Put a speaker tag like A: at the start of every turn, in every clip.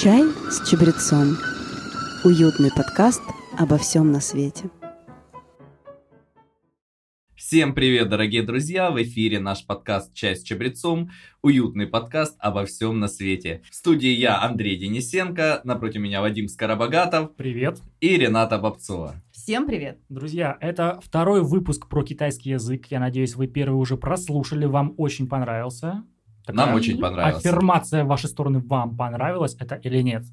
A: Чай с чабрецом. Уютный подкаст обо всем на свете.
B: Всем привет, дорогие друзья! В эфире наш подкаст «Чай с чабрецом», уютный подкаст обо всем на свете. В студии я, Андрей Денисенко, напротив меня Вадим Скоробогатов.
C: Привет.
B: И Рената Бобцова.
D: Всем привет!
C: Друзья, это второй выпуск про китайский язык. Я надеюсь, вы первый уже прослушали, вам очень понравился.
B: Такая Нам очень понравилось.
C: Аффирмация в вашей стороны вам понравилась это или нет?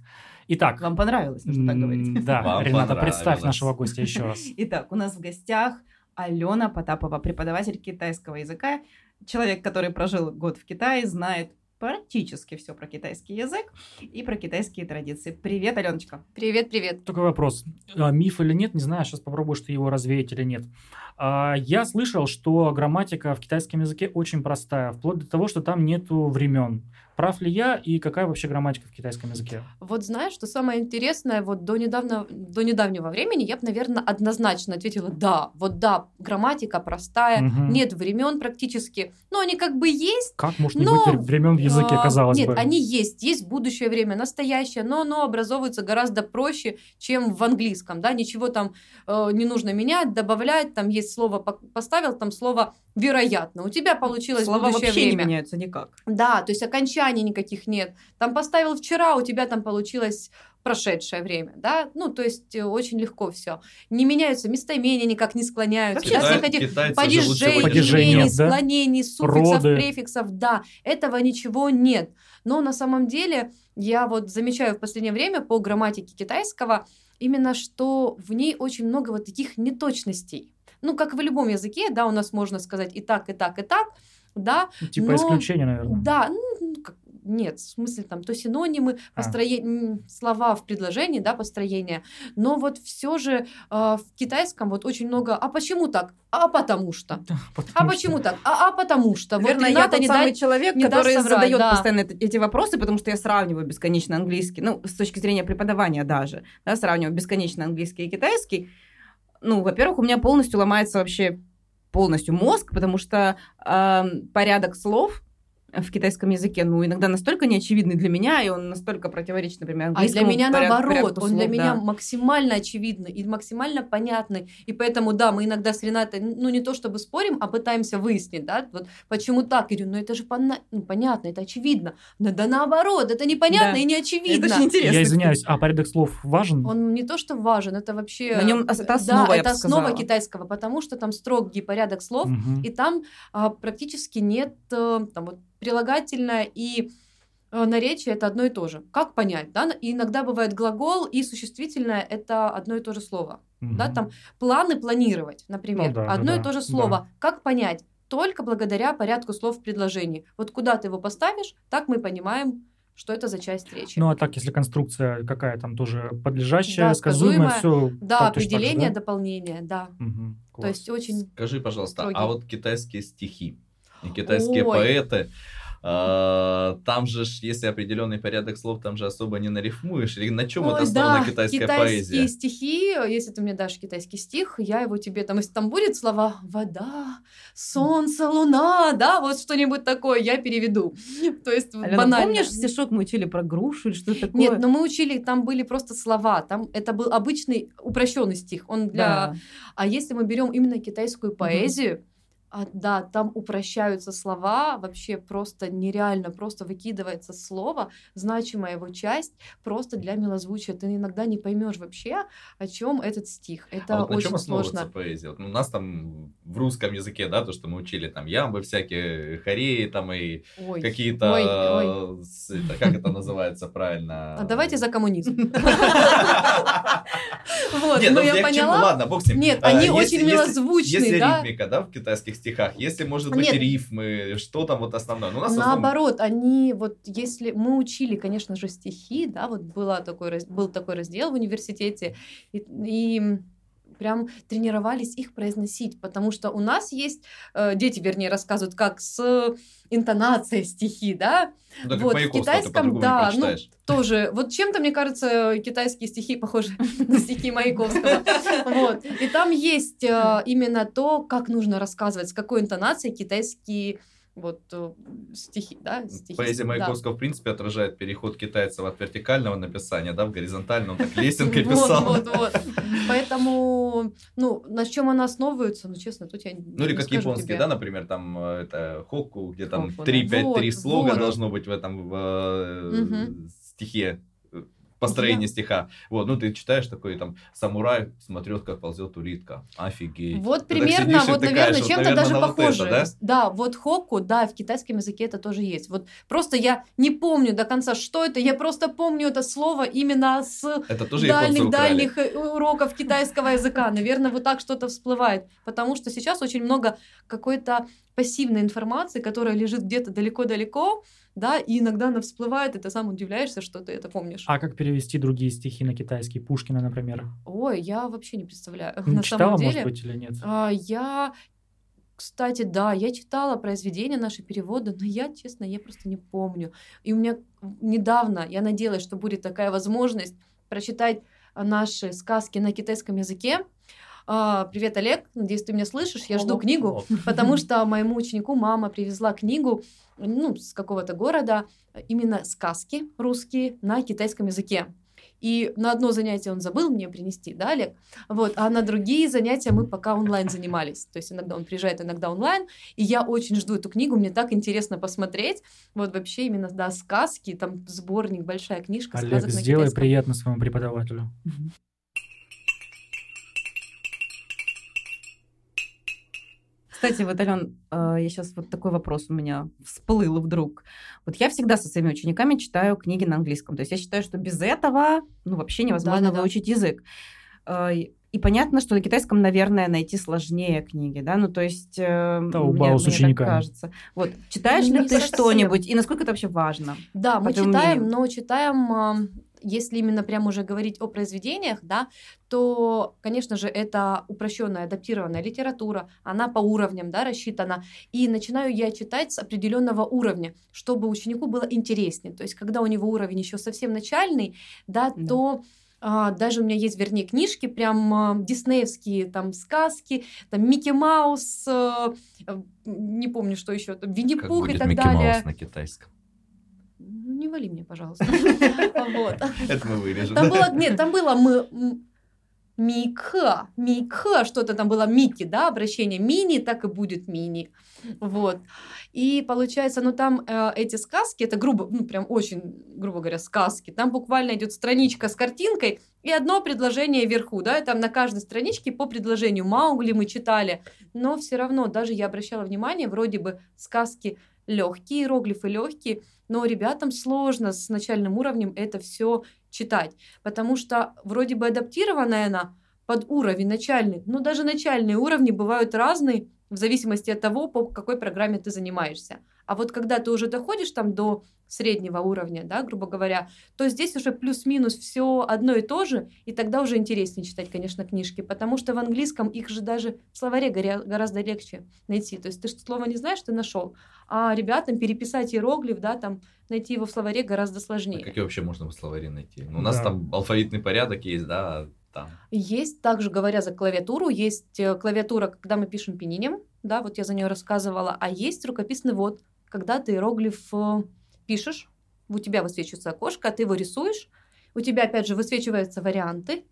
C: Итак.
D: Вам понравилось, нужно так говорить.
C: Да, вам Рената, представь нашего гостя еще раз.
D: Итак, у нас в гостях Алена Потапова, преподаватель китайского языка, человек, который прожил год в Китае, знает практически все про китайский язык и про китайские традиции. Привет, Аленочка.
E: Привет, привет.
C: Такой вопрос. А, миф или нет, не знаю, сейчас попробую, что его развеять или нет. А, я слышал, что грамматика в китайском языке очень простая, вплоть до того, что там нету времен. Прав ли я и какая вообще грамматика в китайском языке?
E: Вот знаешь, что самое интересное, вот до, недавно, до недавнего времени я бы, наверное, однозначно ответила «да». Вот да, грамматика простая, угу. нет времен практически, но они как бы есть.
C: Как может не но, быть времен в языке, а, казалось
E: нет,
C: бы?
E: Нет, они есть, есть будущее время, настоящее, но оно образовывается гораздо проще, чем в английском, да, ничего там э, не нужно менять, добавлять, там есть слово, поставил там слово вероятно. У тебя получилось
D: Слова
E: будущее
D: вообще
E: время.
D: не меняются никак.
E: Да, то есть окончаний никаких нет. Там поставил вчера, у тебя там получилось прошедшее время, да, ну, то есть э, очень легко все. Не меняются местоимения, никак не склоняются.
B: Китай,
E: да, всех этих падежей, падежений, склонений, суффиксов, Роды. префиксов, да, этого ничего нет. Но на самом деле я вот замечаю в последнее время по грамматике китайского именно, что в ней очень много вот таких неточностей ну, как в любом языке, да, у нас можно сказать и так, и так, и так, да.
C: Ну, типа но, исключения, наверное.
E: Да, ну, как, нет, в смысле там то синонимы, а. построение, слова в предложении, да, построение, но вот все же э, в китайском вот очень много, а почему так? А потому что. потому а почему так? А, а потому что.
D: Наверное, вот я тот не самый дай, человек, не который задает да. постоянно эти вопросы, потому что я сравниваю бесконечно английский, ну, с точки зрения преподавания даже, да, сравниваю бесконечно английский и китайский, ну, во-первых, у меня полностью ломается вообще полностью мозг, потому что э, порядок слов в китайском языке, ну, иногда настолько неочевидный для меня, и он настолько противоречит, например, английскому
E: А для меня
D: поряд,
E: наоборот, он слов, для да. меня максимально очевидный и максимально понятный, и поэтому, да, мы иногда с Ренатой, ну, не то чтобы спорим, а пытаемся выяснить, да, вот почему так, я говорю, ну, это же пона- ну, понятно, это очевидно, но да наоборот, это непонятно да. и не очевидно.
D: Это интересно.
C: Я извиняюсь, а порядок слов важен?
E: Он не то, что важен, это вообще...
D: На нем это основа,
E: Да, это основа китайского, потому что там строгий порядок слов,
C: угу.
E: и там а, практически нет, а, там вот прилагательное и э, наречие это одно и то же. Как понять, да? И иногда бывает глагол и существительное это одно и то же слово, угу. да? Там планы планировать, например, ну, да, одно да, и то же слово. Да. Как понять? Только благодаря порядку слов в предложении. Вот куда ты его поставишь, так мы понимаем, что это за часть речи.
C: Ну а так, если конструкция какая там тоже подлежащая, да, сказуемая, все.
E: Да, определение, да? дополнение, да.
C: Угу,
E: то есть очень.
B: Скажи, пожалуйста, строгий. а вот китайские стихи? И китайские Ой. поэты. А, там же, если определенный порядок слов, там же особо не нарифмуешь. И на чем
E: Ой,
B: это основана
E: да,
B: китайская
E: китайские
B: поэзия?
E: стихи, если ты мне дашь китайский стих, я его тебе там, если там будет слова вода, солнце, луна, да, вот что-нибудь такое, я переведу. То есть
D: Алена,
E: банально.
D: помнишь стишок мы учили про грушу или что такое?
E: Нет, но мы учили, там были просто слова, там это был обычный упрощенный стих, он для. Да. А если мы берем именно китайскую поэзию, угу а, да, там упрощаются слова, вообще просто нереально, просто выкидывается слово, значимая его часть, просто для милозвучия. Ты иногда не поймешь вообще, о чем этот стих. Это
B: а вот
E: очень
B: на чем основывается поэзия? Вот, ну, у нас там в русском языке, да, то, что мы учили, там ямбы всякие, хореи там и какие-то... Как это называется правильно?
E: А давайте за коммунизм.
B: Вот, Нет, ну я поняла. Ладно, бог с ним.
E: Нет, они очень милозвучные,
B: Если ритмика, да, в китайских стихах, если, может быть, Нет. рифмы, что там вот основное? Ну, у нас
E: Наоборот, основном... они вот, если мы учили, конечно же, стихи, да, вот была такой, был такой раздел в университете, и, и прям тренировались их произносить, потому что у нас есть, э, дети, вернее, рассказывают, как с интонацией стихи, да,
B: ну,
E: вот в китайском, да, ну тоже, вот чем-то мне кажется китайские стихи похожи на стихи Маяковского, вот, и там есть э, именно то, как нужно рассказывать, с какой интонацией китайские вот э, стихи, да, стихи.
B: Поэзия Маяковского, да. в принципе, отражает переход китайцев от вертикального написания, да, в горизонтальное, он так лесенкой писал.
E: Вот, вот, вот. Поэтому, ну, на чем она основывается, ну, честно, тут я
B: Ну, или как японские, да, например, там, э, это Хокку, где там 3-5-3 слога должно быть в этом э, стихе построение yeah. стиха. Вот, ну ты читаешь такой там самурай смотрит, как ползет улитка. Офигеть.
E: Вот ты примерно, вот, наверное, чем-то даже похоже. Вот это, да? да, вот хокку, да, в китайском языке это тоже есть. Вот просто я не помню до конца, что это, я просто помню это слово именно с дальних-дальних дальних уроков китайского языка. Наверное, вот так что-то всплывает. Потому что сейчас очень много какой-то пассивной информации, которая лежит где-то далеко-далеко, да, и иногда она всплывает, и ты сам удивляешься, что ты это помнишь.
C: А как перевести другие стихи на китайский? Пушкина, например?
E: Ой, я вообще не представляю.
C: Не на читала, самом деле, может быть, или нет?
E: А, я кстати, да, я читала произведения, наши переводы, но я, честно, я просто не помню. И у меня недавно, я надеялась, что будет такая возможность прочитать наши сказки на китайском языке. А, привет, Олег, надеюсь, ты меня слышишь. Я жду книгу, потому что моему ученику мама привезла книгу ну, с какого-то города, именно сказки русские на китайском языке. И на одно занятие он забыл мне принести, да, Олег? Вот, а на другие занятия мы пока онлайн занимались. То есть иногда он приезжает, иногда онлайн. И я очень жду эту книгу, мне так интересно посмотреть. Вот вообще именно, да, сказки, там сборник, большая книжка
C: Олег, сказок сделай приятно своему преподавателю.
D: Кстати, вот, Ален, э, я сейчас вот такой вопрос у меня всплыл вдруг. Вот я всегда со своими учениками читаю книги на английском. То есть я считаю, что без этого ну, вообще невозможно да, выучить да. язык. Э, и понятно, что на китайском, наверное, найти сложнее книги, да, ну то есть э,
C: мне, мне так
D: кажется. Вот читаешь ну, ли ты что-нибудь и насколько это вообще важно?
E: Да, мы читаем, мнению? но читаем если именно прямо уже говорить о произведениях, да, то, конечно же, это упрощенная, адаптированная литература, она по уровням, да, рассчитана. И начинаю я читать с определенного уровня, чтобы ученику было интереснее. То есть, когда у него уровень еще совсем начальный, да, да. то а, даже у меня есть, вернее, книжки, прям а, диснеевские, там, сказки, там, Микки Маус, а, не помню, что еще, Винни-Пух и так
B: Микки
E: далее.
B: Маус на китайском?
E: Не вали мне, пожалуйста.
B: Это мы вырежем.
E: Там было, нет, там было мы Мика, Мика, что-то там было Мики, да, обращение мини, так и будет мини, вот. И получается, ну там э, эти сказки, это грубо, ну прям очень, грубо говоря, сказки, там буквально идет страничка с картинкой и одно предложение вверху, да, и там на каждой страничке по предложению Маугли мы читали, но все равно даже я обращала внимание, вроде бы сказки легкие, иероглифы легкие, но ребятам сложно с начальным уровнем это все читать, потому что вроде бы адаптированная она под уровень начальный, но даже начальные уровни бывают разные в зависимости от того, по какой программе ты занимаешься. А вот когда ты уже доходишь там до среднего уровня, да, грубо говоря, то здесь уже плюс-минус все одно и то же, и тогда уже интереснее читать, конечно, книжки, потому что в английском их же даже в словаре гораздо легче найти. То есть ты слово не знаешь, ты нашел, а ребятам переписать иероглиф, да, там найти его в словаре гораздо сложнее.
B: А как вообще можно в словаре найти? Ну, у нас да. там алфавитный порядок есть, да, там.
E: Есть, также говоря за клавиатуру, есть э, клавиатура, когда мы пишем пининем, да, вот я за нее рассказывала, а есть рукописный ввод, когда ты иероглиф э, пишешь, у тебя высвечивается окошко, а ты его рисуешь, у тебя опять же высвечиваются варианты,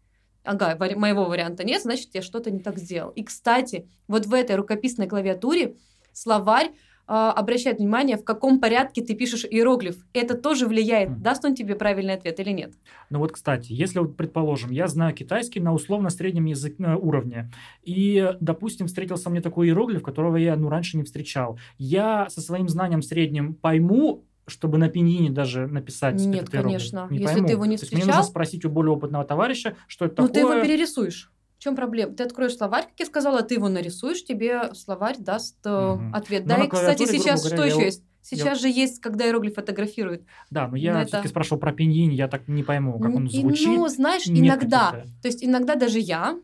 E: ага, моего варианта нет, значит, я что-то не так сделал. И, кстати, вот в этой рукописной клавиатуре словарь обращает внимание, в каком порядке ты пишешь иероглиф. Это тоже влияет, даст он тебе правильный ответ или нет.
C: Ну вот, кстати, если, вот, предположим, я знаю китайский на условно-среднем язык, э, уровне, и, допустим, встретился мне такой иероглиф, которого я ну, раньше не встречал, я со своим знанием средним пойму, чтобы на пинине даже написать
E: Нет,
C: этот
E: конечно.
C: Не
E: Если
C: пойму.
E: ты его не встречал...
C: То есть мне нужно спросить у более опытного товарища, что это
E: ну,
C: такое.
E: Ну, ты его перерисуешь. В чем проблема? Ты откроешь словарь, как я сказала, ты его нарисуешь, тебе словарь даст угу. ответ. Но ну, да, и, кстати, сейчас говоря, что еще я... есть? Сейчас я... же есть, когда иероглиф фотографируют.
C: Да, но я но все-таки спрашивал про пиньин, я так не пойму, как он звучит.
E: Ну, знаешь, иногда, то есть иногда даже я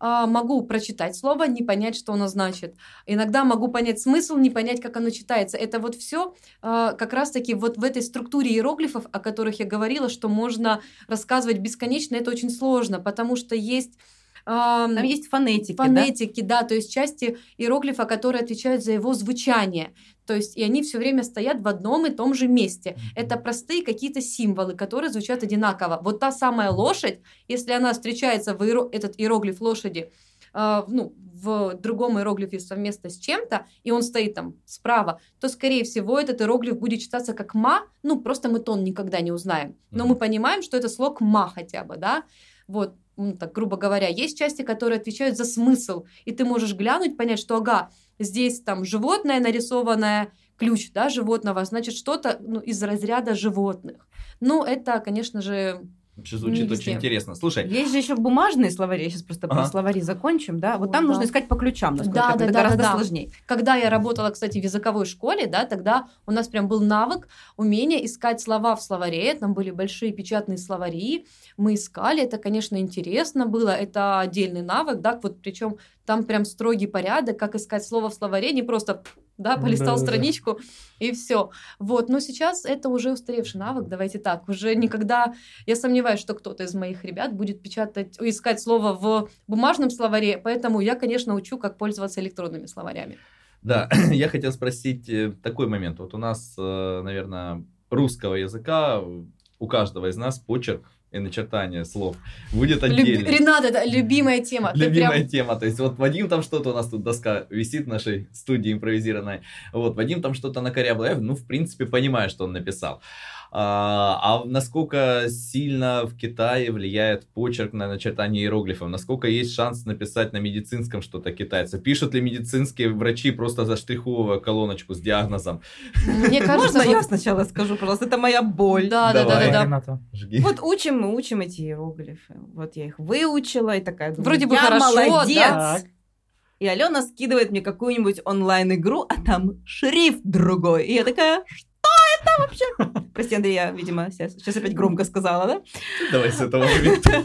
E: а, могу прочитать слово, не понять, что оно значит. Иногда могу понять смысл, не понять, как оно читается. Это вот все а, как раз-таки вот в этой структуре иероглифов, о которых я говорила, что можно рассказывать бесконечно, это очень сложно, потому что есть
D: Там есть фонетики.
E: Фонетики, да? да, то есть части иероглифа, которые отвечают за его звучание. То есть, и они все время стоят в одном и том же месте. Это простые какие-то символы, которые звучат одинаково. Вот та самая лошадь, если она встречается в иеро... этот иероглиф лошади, э, ну, в другом иероглифе совместно с чем-то, и он стоит там справа, то, скорее всего, этот иероглиф будет читаться как «ма», ну, просто мы тон никогда не узнаем. Но мы понимаем, что это слог «ма» хотя бы, да? Вот, ну, так грубо говоря, есть части, которые отвечают за смысл, и ты можешь глянуть, понять, что, ага, здесь там животное нарисованное, ключ, да, животного, значит, что-то ну, из разряда животных. Ну, это, конечно же,
B: Вообще звучит не очень интересно. Слушай.
D: Есть же еще бумажные словари. Я сейчас просто ага. про словари закончим, да. Вот О, там да. нужно искать по ключам, насколько да, это, да, гораздо да, сложнее.
E: Когда я работала, кстати, в языковой школе, да, тогда у нас прям был навык, умение искать слова в словаре. Там были большие печатные словари. Мы искали, это, конечно, интересно было. Это отдельный навык, да, вот причем там прям строгий порядок, как искать слово в словаре, не просто да, полистал да, страничку да. и все. Вот, но сейчас это уже устаревший навык, давайте так, уже никогда, я сомневаюсь, что кто-то из моих ребят будет печатать, искать слово в бумажном словаре, поэтому я, конечно, учу, как пользоваться электронными словарями.
B: Да, я хотел спросить э, такой момент. Вот у нас, э, наверное, русского языка у каждого из нас почерк и начертание слов будет отдельно.
E: Люб... Ренат, это любимая тема.
B: Любимая прям... тема. То есть вот Вадим там что-то, у нас тут доска висит в нашей студии импровизированной. Вот, Вадим там что-то накорябал. Я, ну, в принципе, понимаю, что он написал. А, а насколько сильно в Китае влияет почерк на начертание иероглифов? Насколько есть шанс написать на медицинском что-то китайца? Пишут ли медицинские врачи просто заштриховывая колоночку с диагнозом?
D: Мне кажется, Можно я сначала скажу, пожалуйста, это моя боль.
E: Да, да, да, да.
D: Вот учим мы, учим эти иероглифы. Вот я их выучила и такая думаю,
E: Вроде бы хорошо, молодец.
D: И Алена скидывает мне какую-нибудь онлайн-игру, а там шрифт другой. И я такая, что? Это вообще? Прости, Андрей, я, видимо, сейчас, опять громко сказала, да?
B: Давай с этого момента.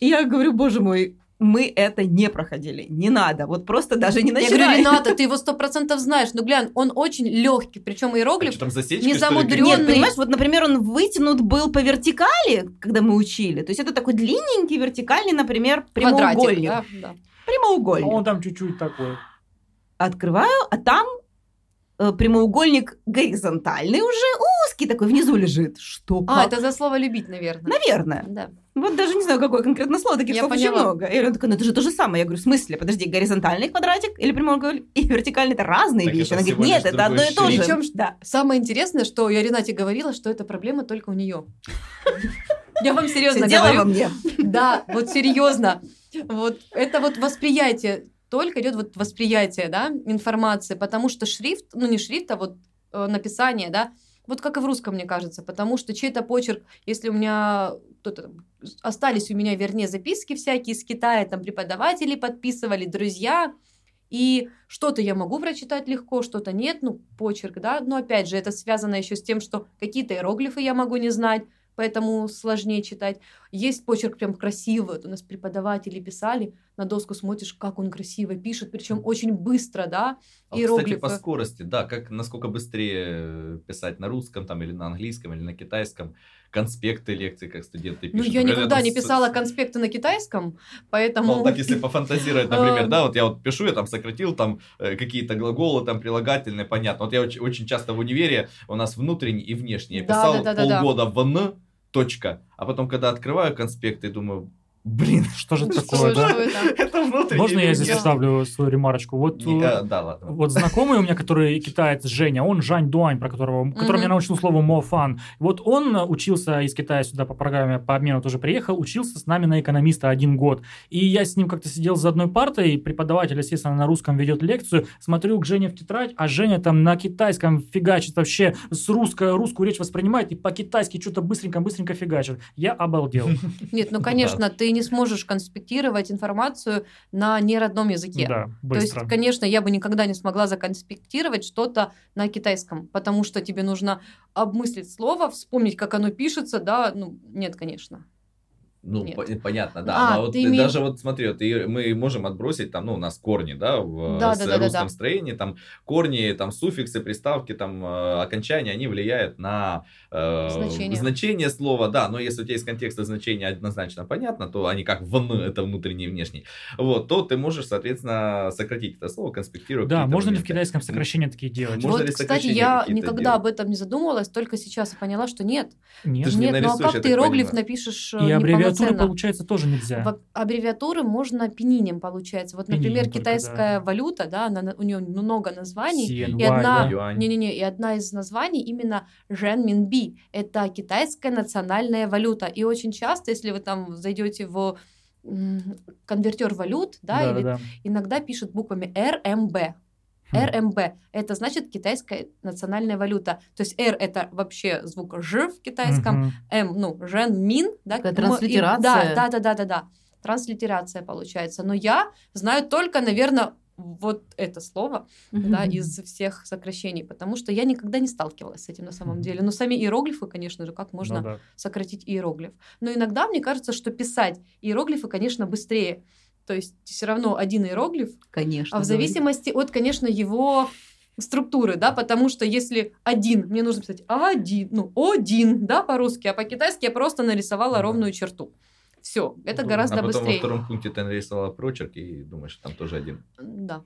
D: И я говорю, боже мой, мы это не проходили. Не надо. Вот просто даже не начинай.
E: Я говорю, Рената, ты его сто процентов знаешь. Ну, глянь, он очень легкий. Причем иероглиф
B: а засечка,
E: не замудренный.
D: Нет, понимаешь, вот, например, он вытянут был по вертикали, когда мы учили. То есть это такой длинненький вертикальный, например, прямоугольник.
E: Квадратик, да, да.
D: Прямоугольник.
C: А он там чуть-чуть такой.
D: Открываю, а там прямоугольник горизонтальный уже, узкий такой, внизу лежит. Что?
E: А, это за слово «любить», наверное.
D: Наверное.
E: Да.
D: Вот даже не знаю, какое конкретно слово, таких я слов поняла. очень много. И он такой, ну это же то же самое. Я говорю, в смысле? Подожди, горизонтальный квадратик или прямоугольник и вертикальный – это разные так вещи. Это Она говорит, нет, это одно и то же.
E: Причем, да. самое интересное, что я Ренате говорила, что эта проблема только у нее. Я вам серьезно говорю. во
D: мне.
E: Да, вот серьезно. Вот это вот восприятие только идет вот восприятие, да, информации, потому что шрифт, ну не шрифт, а вот э, написание, да, вот как и в русском, мне кажется, потому что чей-то почерк, если у меня кто-то остались у меня, вернее, записки всякие из Китая, там преподаватели подписывали, друзья, и что-то я могу прочитать легко, что-то нет, ну, почерк, да, но опять же, это связано еще с тем, что какие-то иероглифы я могу не знать, поэтому сложнее читать. Есть почерк прям красивый, вот у нас преподаватели писали, на доску смотришь, как он красиво пишет, причем очень быстро, да,
B: а, иероглифы. Кстати, по скорости, да, как насколько быстрее писать на русском там или на английском или на китайском, конспекты лекций, как студенты
E: ну,
B: пишут.
E: Ну, я никогда не писала конспекты на китайском, поэтому...
B: Ну, так если пофантазировать, например, да, вот я вот пишу, я там сократил там э, какие-то глаголы, там прилагательные, понятно. Вот я очень, очень часто в универе, у нас внутренний и внешний, я писал да, да, да, полгода в Н, точка, а потом, когда открываю конспекты, думаю, Блин,
C: что же такое, да? Это Можно я здесь вставлю свою ремарочку? Вот,
B: э, да, ладно.
C: Вот знакомый у меня, который китаец Женя, он Жань Дуань, про которого, который меня научил слову мофан. Вот он учился из Китая сюда по программе по обмену тоже приехал, учился с нами на экономиста один год. И я с ним как-то сидел за одной партой, преподаватель, естественно, на русском ведет лекцию, смотрю к Жене в тетрадь, а Женя там на китайском фигачит вообще, с русско, русскую речь воспринимает и по-китайски что-то быстренько-быстренько фигачит. Я обалдел.
E: Нет, ну, конечно, ты не сможешь конспектировать информацию на неродном языке.
C: Да,
E: быстро. То есть, конечно, я бы никогда не смогла законспектировать что-то на китайском, потому что тебе нужно обмыслить слово, вспомнить, как оно пишется, да, ну, нет, конечно.
B: Ну, по- понятно, да. А, Но вот име... даже вот смотри, вот, и мы можем отбросить там, ну, у нас корни, да, в да, да, да, русском да, да. строении, там корни, там суффиксы, приставки, там э, окончания, они влияют на э, значение. значение слова, да. Но если у тебя из контекста значение однозначно понятно, то они как вн, это внутренний и внешний, вот, то ты можешь, соответственно, сократить это слово, конспектировать.
C: Да, можно моменты. ли в китайском сокращение такие делать?
E: Можно вот, кстати, я никогда делать? об этом не задумывалась, только сейчас я поняла, что нет. Нет, нет не ну а как ты иероглиф понимаю. напишешь
C: И э, аббревиатуры, получается, тоже нельзя. В
E: аббревиатуры можно пининем, получается. Вот, например, только, китайская да. валюта, да, она, у нее много названий. CNY, и одна, да. не, не, не, и одна из названий именно Жен Это китайская национальная валюта. И очень часто, если вы там зайдете в конвертер валют, да, да или да. иногда пишут буквами РМБ. РМБ – это значит китайская национальная валюта. То есть R – это вообще звук Ж в китайском, М – ну, Жен Мин.
D: Да, транслитерация.
E: да, да, да, да, да. Транслитерация получается. Но я знаю только, наверное, вот это слово mm-hmm. да, из всех сокращений, потому что я никогда не сталкивалась с этим на самом деле. Но сами иероглифы, конечно же, как можно ну, да. сократить иероглиф. Но иногда мне кажется, что писать иероглифы, конечно, быстрее. То есть все равно один иероглиф.
D: Конечно.
E: А в зависимости от, конечно, его структуры, да, потому что если один, мне нужно писать один, ну, один, да, по-русски, а по-китайски я просто нарисовала mm-hmm. ровную черту. Все, это ну, гораздо
B: а потом
E: быстрее.
B: во втором пункте ты нарисовала прочерк и думаешь, что там тоже один.
E: Да.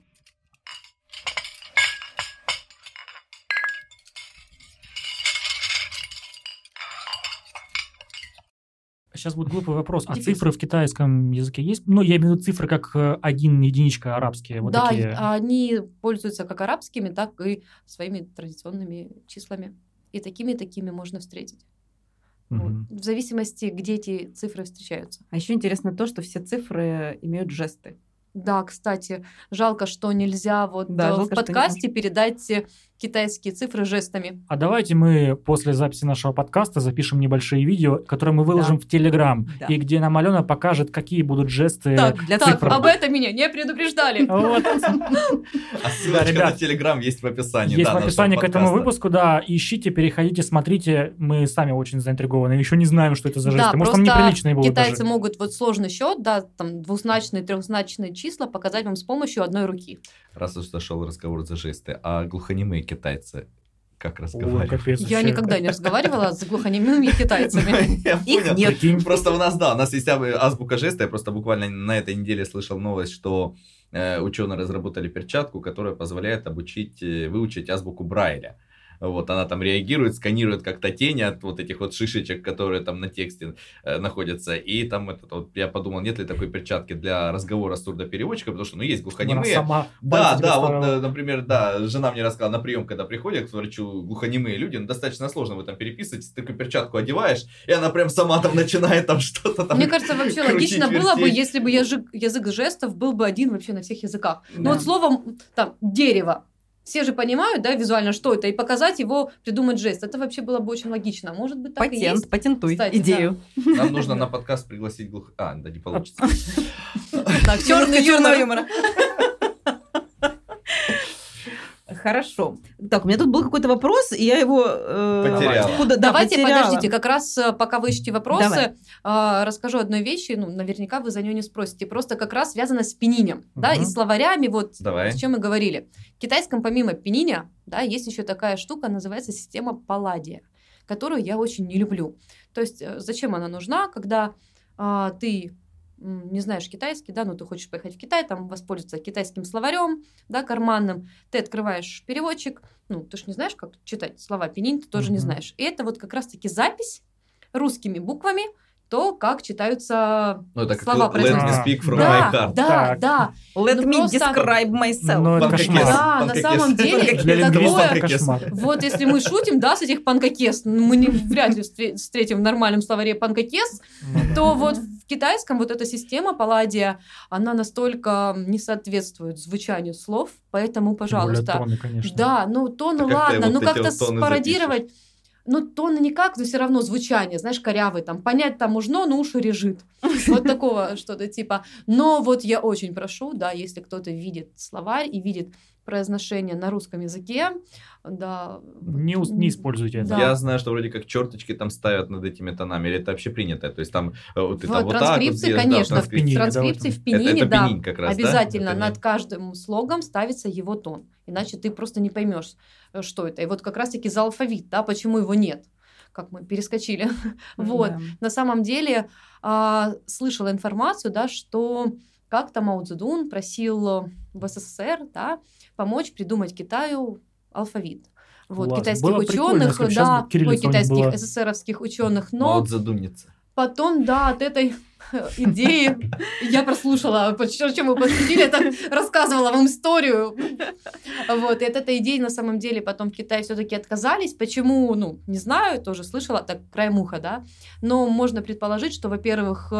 C: Сейчас будет глупый вопрос. А цифры в китайском языке есть? Ну, я имею в виду цифры как э, один, единичка арабские. Вот
E: да,
C: такие.
E: они пользуются как арабскими, так и своими традиционными числами. И такими, и такими можно встретить. Угу. Вот. В зависимости, где эти цифры встречаются.
D: А еще интересно то, что все цифры имеют жесты.
E: Да, кстати, жалко, что нельзя вот да, э, жалко, в подкасте передать китайские цифры жестами.
C: А давайте мы после записи нашего подкаста запишем небольшие видео, которые мы выложим да. в Телеграм, да. и где нам Алена покажет, какие будут жесты
E: Так, для так об этом меня не предупреждали.
B: Вот. А ссылочка на Телеграм есть в описании.
C: Есть в описании к этому выпуску, да. Ищите, переходите, смотрите. Мы сами очень заинтригованы. Еще не знаем, что это за жесты. Может, там неприличные будут
E: китайцы могут вот сложный счет, да, там двузначные, трехзначные числа показать вам с помощью одной руки.
B: Раз уж зашел разговор за жесты, а глухонемые китайцы как разговаривать.
E: О, я никогда не разговаривала с глухонемыми китайцами.
B: Их нет. Просто у нас, да, у нас есть азбука жеста. Я просто буквально на этой неделе слышал новость, что э, ученые разработали перчатку, которая позволяет обучить, э, выучить азбуку Брайля. Вот она там реагирует, сканирует как-то тени от вот этих вот шишечек, которые там на тексте э, находятся. И там этот вот, я подумал, нет ли такой перчатки для разговора с сурдопереводчиком, потому что, ну, есть глухонемые. Сама да, да, вот, э, например, да, жена мне рассказала на прием, когда приходят к врачу глухонемые люди, ну, достаточно сложно в этом переписывать, ты такую перчатку одеваешь, и она прям сама там начинает там что-то там
E: Мне кажется, вообще логично вертеть. было бы, если бы язык, язык жестов был бы один вообще на всех языках. Да. Ну, вот словом, там, дерево, все же понимают, да, визуально, что это, и показать его, придумать жест. Это вообще было бы очень логично. Может быть, так
D: Патент,
E: и есть.
D: патентуй Кстати, идею.
B: Да. Нам нужно на подкаст пригласить глух... А, да, не получится.
E: Так, черный юмор.
D: Хорошо. Так, у меня тут был какой-то вопрос, и я его...
B: Э, потеряла.
E: Куда, да, Давайте, потеряла. подождите, как раз э, пока вы ищете вопросы, э, расскажу одной вещи, ну, наверняка вы за нее не спросите, просто как раз связано с пенинем, угу. да, и словарями, вот, Давай. о чем мы говорили. В китайском помимо пениня, да, есть еще такая штука, называется система Палладия, которую я очень не люблю. То есть, э, зачем она нужна, когда э, ты не знаешь китайский, да, но ты хочешь поехать в Китай, там воспользоваться китайским словарем, да, карманным, ты открываешь переводчик, ну, ты же не знаешь, как читать слова пенин, ты тоже mm-hmm. не знаешь. И это вот как раз-таки запись русскими буквами, то, как читаются ну, это слова
B: как Let me speak from
E: да,
B: my heart.
E: Да, так. да.
D: Let ну, me просто... describe myself. Ну,
E: это кошмар. Да, на самом деле такое... Вот если мы шутим, да, с этих панкакес, мы не, вряд ли встретим в нормальном словаре панкакес, то вот в китайском вот эта система Палладия, она настолько не соответствует звучанию слов, поэтому, пожалуйста.
C: Тоны, конечно.
E: Да, ну тоны, ладно, ну как-то спародировать. Ну, тон никак, но все равно звучание, знаешь, корявый, там, понять там можно, но уши режет. Вот такого что-то типа. Но вот я очень прошу, да, если кто-то видит словарь и видит произношение на русском языке, да.
C: Не, не используйте это.
B: Да. Я знаю, что вроде как черточки там ставят над этими тонами, или это вообще принято? То есть там
E: э, вот, это вот так вот здесь, конечно, да, в транскрипции, транскрипции в пенине, это, это да, пенинь как раз, обязательно да? над каждым слогом ставится его тон, иначе ты просто не поймешь, э, что это. И вот как раз-таки за алфавит, да, почему его нет как мы перескочили. вот. На самом деле а, слышала информацию, да, что как-то Мао Цзэдун просил в СССР да, помочь придумать Китаю алфавит. Вот, Класс. китайских было ученых, да, ой, китайских, было... СССРовских ученых, но...
B: Цзэдунница.
E: Потом, да, от этой идеи. Я прослушала, чем вы посвятили, это рассказывала вам историю. Вот, и от этой идеи на самом деле потом в Китае все-таки отказались. Почему, ну, не знаю, тоже слышала, так край муха, да. Но можно предположить, что, во-первых,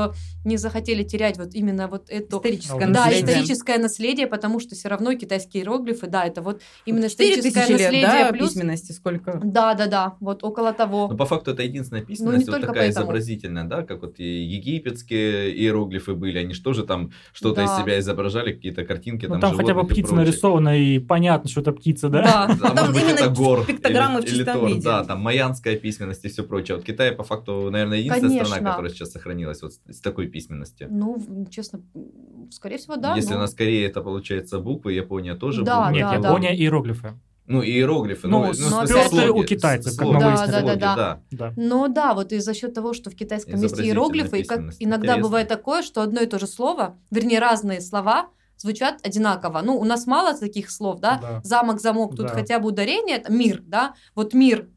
E: не захотели терять вот именно вот это
D: историческое
E: да, наследие. историческое наследие, потому что все равно китайские иероглифы, да, это вот именно историческое наследие
D: лет, да, плюс письменности сколько?
E: Да, да, да, вот около того.
B: Но по факту это единственная ну, письменность, ну, вот такая поэтому. изобразительная, да, как вот и египетские иероглифы были, они же тоже там что-то да. из себя изображали, какие-то картинки.
C: Ну, там, там хотя бы птица нарисована, и понятно, что это птица, да? Да,
B: а может быть, это гор пиктограммы или, в чистом или виде. Да, там майянская письменность и все прочее. Вот Китай, по факту, наверное, единственная Конечно. страна, которая сейчас сохранилась вот с такой письменностью.
E: Ну, честно, скорее всего, да.
B: Если
E: но...
B: у нас Корея, это получается буквы, Япония тоже
E: да,
B: буквы.
C: Нет,
E: да,
C: Япония да. иероглифы.
B: Ну, иероглифы.
C: Ну, ну, ну слоги, у китайцев, слоги, как мы да,
E: да, да, да, да. Но да, вот и за счет того, что в китайском есть иероглифы, и как иногда Интересно. бывает такое, что одно и то же слово, вернее, разные слова звучат одинаково. Ну, у нас мало таких слов, да? да. Замок, замок, тут да. хотя бы ударение, это мир, да? Вот мир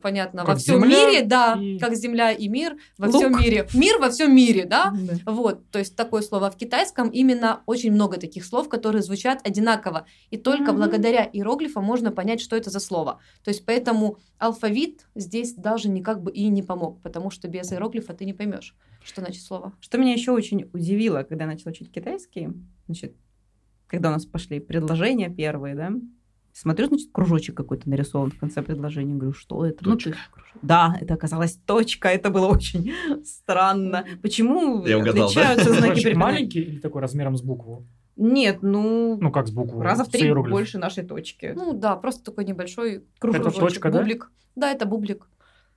E: понятно, как во всем мире, да, и... как земля и мир во Лук. всем мире. Мир во всем мире, да? да? Вот, то есть такое слово. В китайском именно очень много таких слов, которые звучат одинаково. И только mm-hmm. благодаря иероглифам можно понять, что это за слово. То есть поэтому алфавит здесь даже никак бы и не помог, потому что без иероглифа ты не поймешь, что значит слово.
D: Что меня еще очень удивило, когда я начала учить китайский, значит, когда у нас пошли предложения первые, да, Смотрю, значит, кружочек какой-то нарисован в конце предложения. Говорю, что это?
B: Точка. Ну,
D: ты... Да, это оказалась точка. Это было очень странно. Почему Я угадал, отличаются да? знаки
C: препинания? маленький или такой размером с букву?
D: Нет, ну...
C: Ну, как с букву?
D: Раза в три больше нашей точки.
E: Ну, да, просто такой небольшой кружочек. Это точка, бублик. Да? да, это бублик.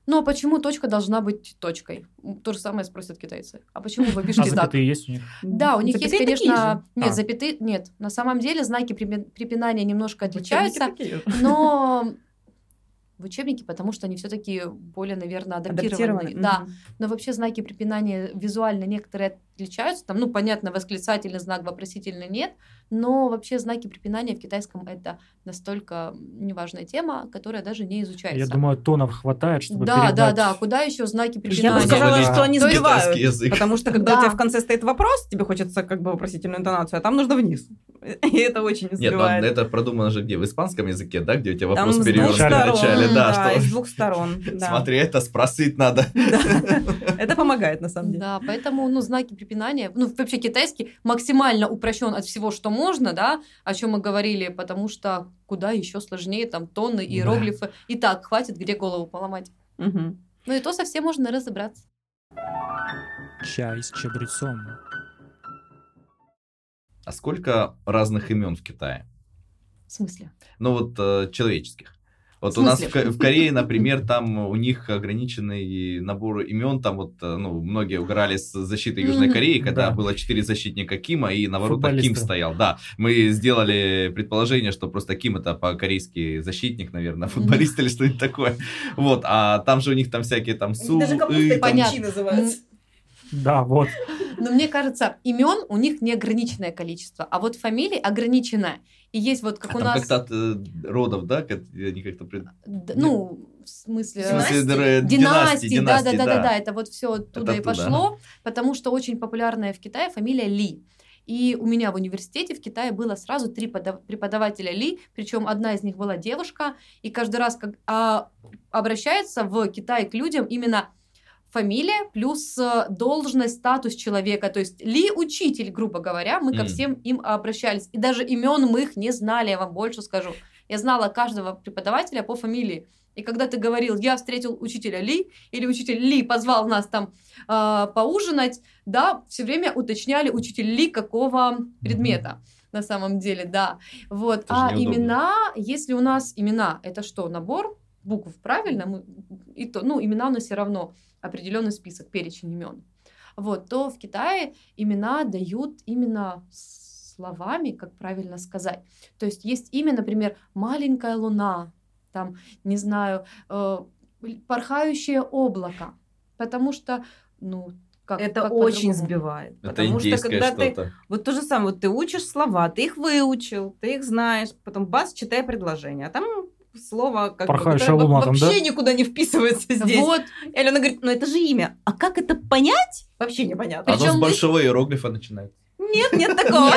E: Ну, а почему точка должна быть точкой? То же самое спросят китайцы. А почему вы пишете а
C: запятые есть у них?
E: Да, у них запятые есть, конечно... Нет, а. запятые... Нет, на самом деле знаки препинания немножко отличаются, но в учебнике, потому что они все-таки более, наверное, адаптированы. адаптированы. Да. Mm-hmm. Но вообще знаки препинания визуально некоторые отличаются. Там, ну, понятно, восклицательный знак, вопросительный нет, но вообще знаки препинания в китайском это настолько неважная тема, которая даже не изучается.
C: Я думаю, тонов хватает, чтобы
E: Да,
C: передать...
E: да, да. Куда еще знаки препинания?
D: Я бы сказала, что они сбивают. Язык. Потому что когда да. у тебя в конце стоит вопрос, тебе хочется как бы вопросительную интонацию, а там нужно вниз. И это очень сбивает.
B: Нет, это продумано же где? В испанском языке, да? Где у тебя вопрос перевернут в начале. Да,
D: что... с двух сторон.
B: Смотри, это спросить надо.
D: Это помогает, на самом деле.
E: Да, поэтому, ну, знаки препинания, ну, вообще китайский максимально упрощен от всего, что можно, да, о чем мы говорили, потому что куда еще сложнее, там, тонны, иероглифы. Да. И так, хватит, где голову поломать. Угу. Ну и то совсем можно разобраться.
C: Чай с чабрецом.
B: А сколько разных имен в Китае?
E: В смысле?
B: Ну вот э, человеческих. Вот у нас в, в Корее, например, там у них ограниченный набор имен. Там вот, э, ну, многие угорали с защитой Южной Кореи, когда да. было четыре защитника Кима, и на воротах Ким стоял. Да, мы сделали предположение, что просто Ким это по-корейски защитник, наверное, футболист или что-нибудь такое. Вот, а там же у них там всякие там су,
D: Даже и, там... называются.
C: Да, вот.
E: Но мне кажется, имен у них неограниченное количество, а вот фамилий ограниченное. И есть вот как
B: а
E: у нас...
B: как-то от э, родов, да? Как, они как-то...
E: Ну, в смысле... В
B: смысле
E: династии, династии, да, да, да, да, да, это вот все оттуда это и пошло, потому что очень популярная в Китае фамилия Ли. И у меня в университете в Китае было сразу три преподавателя Ли, причем одна из них была девушка, и каждый раз как а, обращается в Китае к людям именно фамилия плюс э, должность, статус человека. То есть ли учитель, грубо говоря, мы mm. ко всем им обращались. И даже имен мы их не знали, я вам больше скажу. Я знала каждого преподавателя по фамилии. И когда ты говорил, я встретил учителя Ли, или учитель Ли позвал нас там э, поужинать, да, все время уточняли учитель Ли какого предмета. на самом деле, да. Вот. а имена, если у нас имена, это что, набор букв, правильно? Мы, и то, ну, имена у нас все равно определенный список, перечень имен. Вот, то в Китае имена дают именно словами, как правильно сказать. То есть есть имя, например, маленькая луна, там, не знаю, э, порхающее облако, потому что, ну,
D: как, это как очень сбивает.
B: Это потому что когда
D: ты вот то же самое, вот ты учишь слова, ты их выучил, ты их знаешь, потом бац, читай предложение, а там слово как
C: Порхающая бы, луна,
D: вообще
C: да?
D: никуда не вписывается здесь.
E: Вот.
D: И Алена говорит, ну это же имя. А как это понять? Вообще непонятно.
B: Оно Причем с большого иероглифа начинается.
D: Нет, нет такого.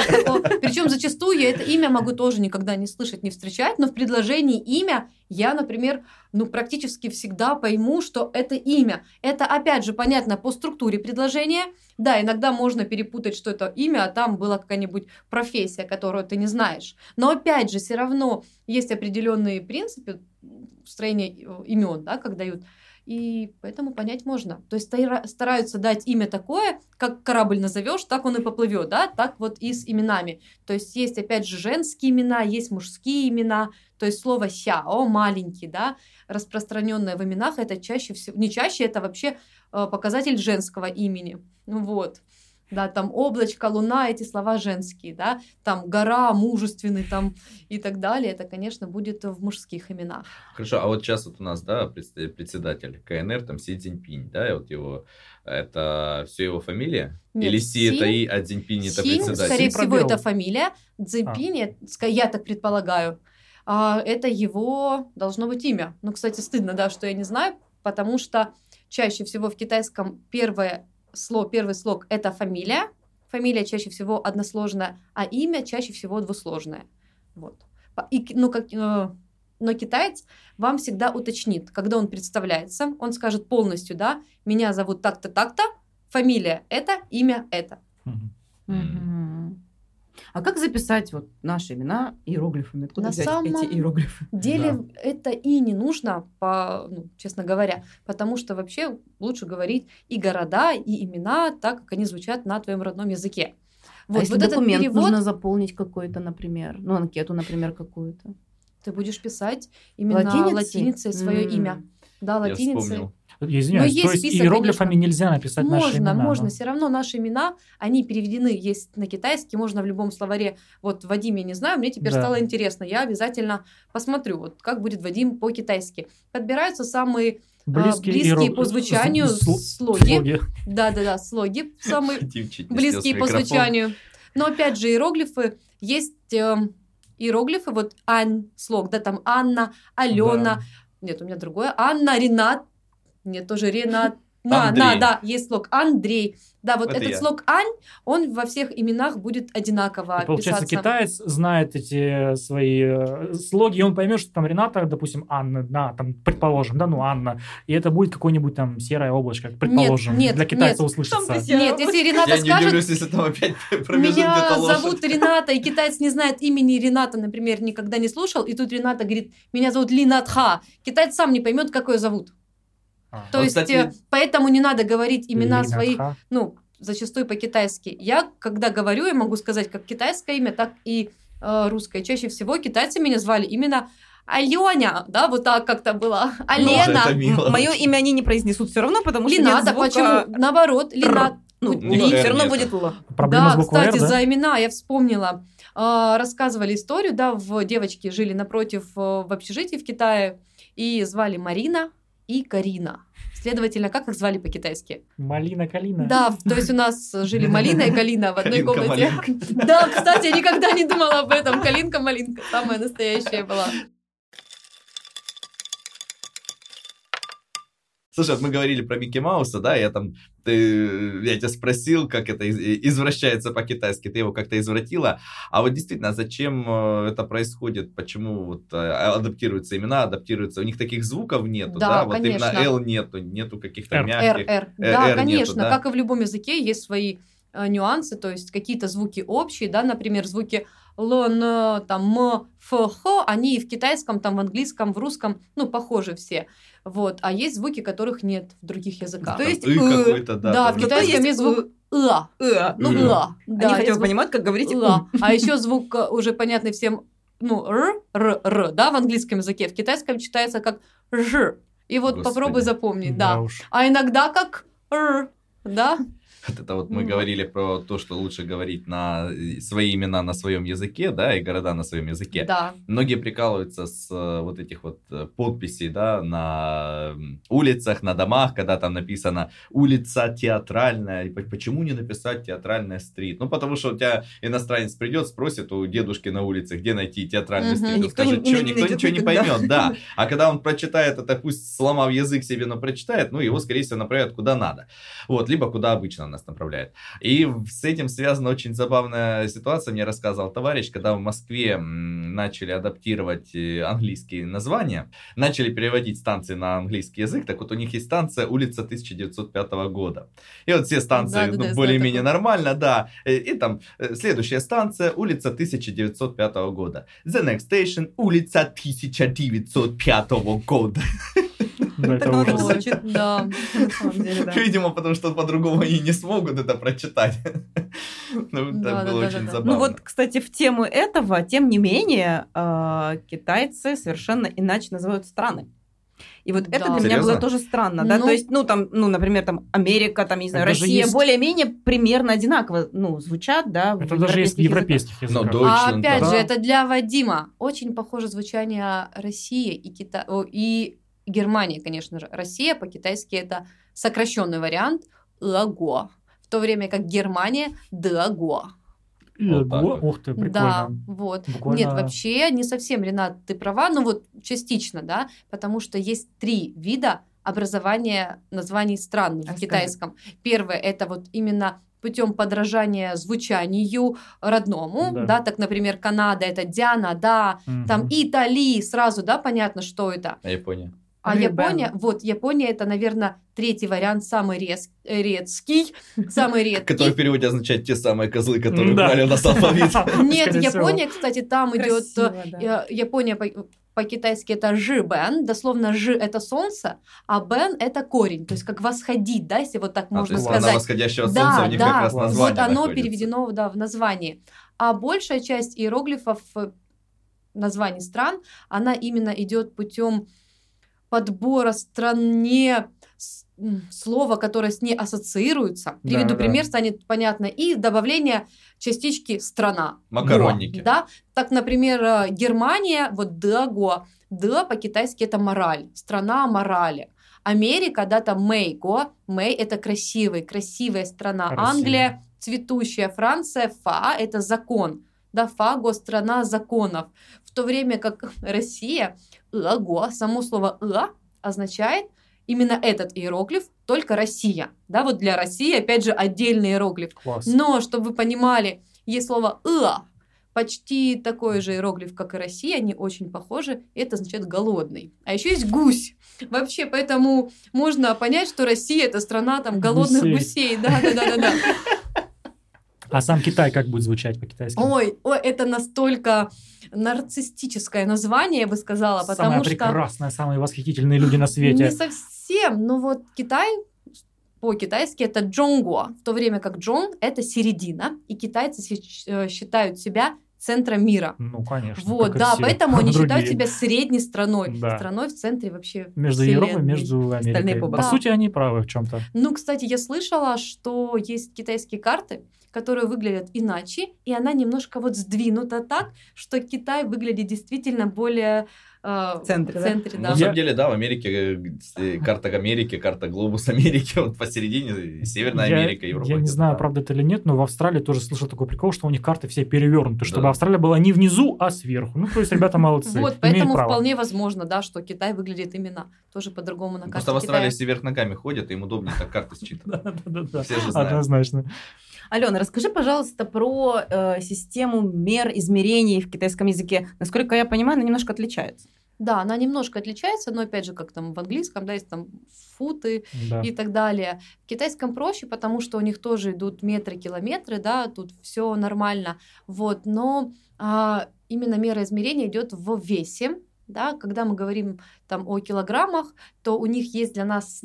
E: Причем зачастую я это имя могу тоже никогда не слышать, не встречать, но в предложении имя я, например, ну практически всегда пойму, что это имя. Это опять же понятно по структуре предложения. Да, иногда можно перепутать, что это имя, а там была какая-нибудь профессия, которую ты не знаешь. Но опять же, все равно есть определенные принципы строения э, имен, да, как дают и поэтому понять можно. То есть стараются дать имя такое, как корабль назовешь, так он и поплывет, да, так вот и с именами. То есть есть, опять же, женские имена, есть мужские имена, то есть слово «сяо», маленький, да, распространенное в именах, это чаще всего, не чаще, это вообще э, показатель женского имени. Вот да, там облачко, луна, эти слова женские, да, там гора, мужественный, там и так далее, это, конечно, будет в мужских именах.
B: Хорошо, а вот сейчас вот у нас, да, председатель КНР, там Си Цзиньпинь, да, и вот его, это все его фамилия? Нет, Или Си, Си это и, а Цзиньпинь это Си, председатель?
E: скорее Си всего, это фамилия, Цзиньпинь, а. я так предполагаю, а, это его должно быть имя. Ну, кстати, стыдно, да, что я не знаю, потому что чаще всего в китайском первое слог, первый слог – это фамилия. Фамилия чаще всего односложная, а имя чаще всего двусложное. Вот. И, ну, как, э, но китаец вам всегда уточнит, когда он представляется, он скажет полностью, да, меня зовут так-то, так-то, фамилия это, имя это.
D: Mm-hmm. А как записать вот наши имена иероглифами? Откуда
E: На
D: взять
E: самом
D: эти иероглифы?
E: деле да. это и не нужно, по, ну, честно говоря, потому что вообще лучше говорить и города, и имена так, как они звучат на твоем родном языке.
D: А вот, а если вот документ этот перевод, нужно заполнить какой-то, например, ну анкету, например, какую-то?
E: Ты будешь писать именно латиницей, латиницей свое mm. имя. Да, латиницей.
C: Я извиняюсь, есть то есть список, иероглифами конечно. нельзя написать
E: можно,
C: наши имена?
E: Можно, можно. Все равно наши имена, они переведены, есть на китайский, можно в любом словаре. Вот Вадим, я не знаю, мне теперь да. стало интересно. Я обязательно посмотрю, вот как будет Вадим по-китайски. Подбираются самые близкие, близкие иерог... по звучанию слоги. Да-да-да, слоги самые близкие по звучанию. Но опять же, иероглифы есть... Э, иероглифы, вот Ань слог, да, там Анна, Алена, да. Нет, у меня другое, Анна, Ренат, нет, тоже Ренат. На, на, да, есть слог Андрей. Да, вот Это этот я. слог Ань, он во всех именах будет одинаково
C: и Получается, писаться. китаец знает эти свои э, слоги, и он поймет, что там Рената, допустим, Анна, да, там, предположим, да, ну, Анна, и это будет какое-нибудь там серое облачко, предположим, нет, нет, для китайца нет. услышится.
E: Нет, если Рената
B: Я
E: скажет...
B: Я не удивлюсь, если там опять
E: Меня зовут Рената, и китаец не знает имени Рената, например, никогда не слушал, и тут Рената говорит, меня зовут Линатха. Китаец сам не поймет, какой зовут. А. То вот, есть, кстати... Э, поэтому не надо говорить имена Линатха. свои, ну, зачастую по-китайски. Я, когда говорю, я могу сказать как китайское имя, так и э, русское. Чаще всего китайцы меня звали именно Аленя, да, вот так как-то было. Алена.
D: Мое имя они не произнесут все равно, потому что
E: Лината, нет звука... почему? Наоборот, Линат.
D: Ну, ли, все равно будет Л.
E: Да, кстати, R, да? за имена я вспомнила. Э, рассказывали историю, да, в девочки жили напротив э, в общежитии в Китае, и звали Марина, и Карина. Следовательно, как их звали по-китайски?
C: Малина Калина.
E: Да, то есть у нас жили Малина и Калина в одной комнате. Да, кстати, я никогда не думала об этом. Калинка-малинка, самая настоящая была.
B: Слушай, вот мы говорили про Микки Мауса, да, я там, ты, я тебя спросил, как это извращается по-китайски, ты его как-то извратила, а вот действительно, зачем э, это происходит, почему вот э, адаптируются имена, адаптируются, у них таких звуков нету, да,
E: да?
B: вот
E: конечно.
B: именно L нету, нету каких-то
E: R.
B: мягких.
E: R, R. Да, R конечно, нету, да? как и в любом языке есть свои э, нюансы, то есть какие-то звуки общие, да, например, звуки Л, Н, там, М, Ф, Х, они и в китайском, там, в английском, в русском, ну, похожи все. Вот. А есть звуки, которых нет в других языках.
B: То есть, какой-то, да.
E: Да, в китайском есть звук «ла». Ну, «ла».
D: Да, Они хотя бы понимают, как говорить
E: «ла». А еще звук э, уже понятный всем, ну, «р», «р», «р», да, в английском языке. В китайском читается как «ж». И вот попробуй запомнить, да. да. А иногда как «р», да.
B: Вот это вот мы говорили про то, что лучше говорить на э, свои имена на своем языке, да, и города на своем языке.
E: Да.
B: Многие прикалываются с э, вот этих вот э, подписей, да, на улицах, на домах, когда там написано улица театральная. И почему не написать театральная стрит? Ну, потому что у тебя иностранец придет, спросит у дедушки на улице, где найти театральную угу. стрит, он скажет, что никто ничего не поймет, да. А когда он прочитает это, пусть сломав язык себе, но прочитает, ну, его, скорее всего, направят куда надо. Вот, либо куда обычно нас направляет. И с этим связана очень забавная ситуация, мне рассказывал товарищ, когда в Москве начали адаптировать э, английские названия, начали переводить станции на английский язык, так вот у них есть станция улица 1905 года. И вот все станции да, ну, да, более-менее нормально, да. И, и там э, следующая станция улица 1905 года. The next station улица 1905 года.
C: Да, это ужас.
E: Да, на самом деле, да.
B: Видимо, потому что по-другому они не смогут это прочитать. Ну, это было очень забавно.
D: Ну вот, кстати, в тему этого, тем не менее, а, китайцы совершенно иначе называют страны. И вот да. это для Серьезно? меня было тоже странно, да, ну, то есть, ну, там, ну, например, там, Америка, там, не знаю, Россия, есть... более-менее примерно одинаково, ну, звучат, да,
C: Это даже есть в европейских языках.
E: языках. А опять да. же, это для Вадима очень похоже звучание России и Китая, и Германия, конечно же. Россия по-китайски это сокращенный вариант лаго, в то время как Германия длаго.
C: Вот Ух ты, прикольно.
E: Да, вот. Буквально... Нет, вообще не совсем, Ренат, ты права, но вот частично, да, потому что есть три вида образования названий стран а в китайском. Первое это вот именно путем подражания звучанию родному, да, да так, например, Канада это Диана, да, угу. там Италии, сразу, да, понятно, что это.
B: А Япония?
E: А Япония, вот, Япония это, наверное, третий вариант, самый рез, редкий, самый редкий.
B: Который в переводе означает те самые козлы, которые брали у нас алфавит.
E: Нет, Япония, кстати, там идет, э, Япония по-китайски это жи-бен, дословно жи это солнце, а бен это корень, то есть как восходить, да, если вот так а, можно сказать. Она
B: восходящего солнца да, у них да, как раз название
E: Вот оно находится. переведено да, в названии. А большая часть иероглифов названий стран, она именно идет путем подбора стране слова, которое с ней ассоциируется. Приведу да, пример, да. станет понятно. И добавление частички страна.
B: Макаронники.
E: Го, да? Так, например, э, Германия, вот даго, да по-китайски это мораль, страна морали. Америка, да, там Мэйго, Мэй это красивый, красивая страна. Красиво. Англия цветущая, Франция, Фа это закон. Да, Фаго страна законов. В то время как Россия лаго, само слово ла означает именно этот иероглиф, только Россия. Да, вот для России, опять же, отдельный иероглиф.
C: Класс.
E: Но, чтобы вы понимали, есть слово «ла», почти такой же иероглиф, как и Россия, они очень похожи, и это означает «голодный». А еще есть «гусь». Вообще, поэтому можно понять, что Россия – это страна там голодных гусей. гусей. Да, да, да, да, да.
C: А сам Китай как будет звучать по-китайски?
E: Ой, ой, это настолько нарциссическое название, я бы сказала, потому
C: Самое
E: что...
C: прекрасное, самые восхитительные люди на свете.
E: Не совсем, но вот Китай по-китайски это джонгуа, в то время как джон – это середина, и китайцы э, считают себя центром мира.
C: Ну, конечно.
E: Вот, да, поэтому они другие. считают себя средней страной. Да. Страной в центре вообще
C: Между
E: вселенной.
C: Европой, между Америкой. По да. сути, они правы в чем-то.
E: Ну, кстати, я слышала, что есть китайские карты, которые выглядят иначе, и она немножко вот сдвинута так, что Китай выглядит действительно более
D: в центре, в центре
B: да? да. На самом деле, да, в Америке э, карта Америки, карта Глобус Америки, вот посередине Северная я, Америка, Европа.
C: Я не знаю, правда это или нет, но в Австралии тоже слышал такой прикол, что у них карты все перевернуты, чтобы да. Австралия была не внизу, а сверху. Ну, то есть ребята молодцы.
E: Вот, поэтому вполне возможно, да, что Китай выглядит именно тоже по-другому на карте
B: Просто в Австралии все вверх ногами ходят, им удобнее так карты считывать.
C: Да-да-да. Все же знают. Однозначно.
D: Алена, расскажи, пожалуйста, про э, систему мер измерений в китайском языке. Насколько я понимаю, она немножко отличается.
E: Да, она немножко отличается, но опять же, как там в английском, да, есть там футы да. и так далее. В китайском проще, потому что у них тоже идут метры, километры, да, тут все нормально. Вот, но а, именно мера измерения идет в весе, да, когда мы говорим там о килограммах, то у них есть для нас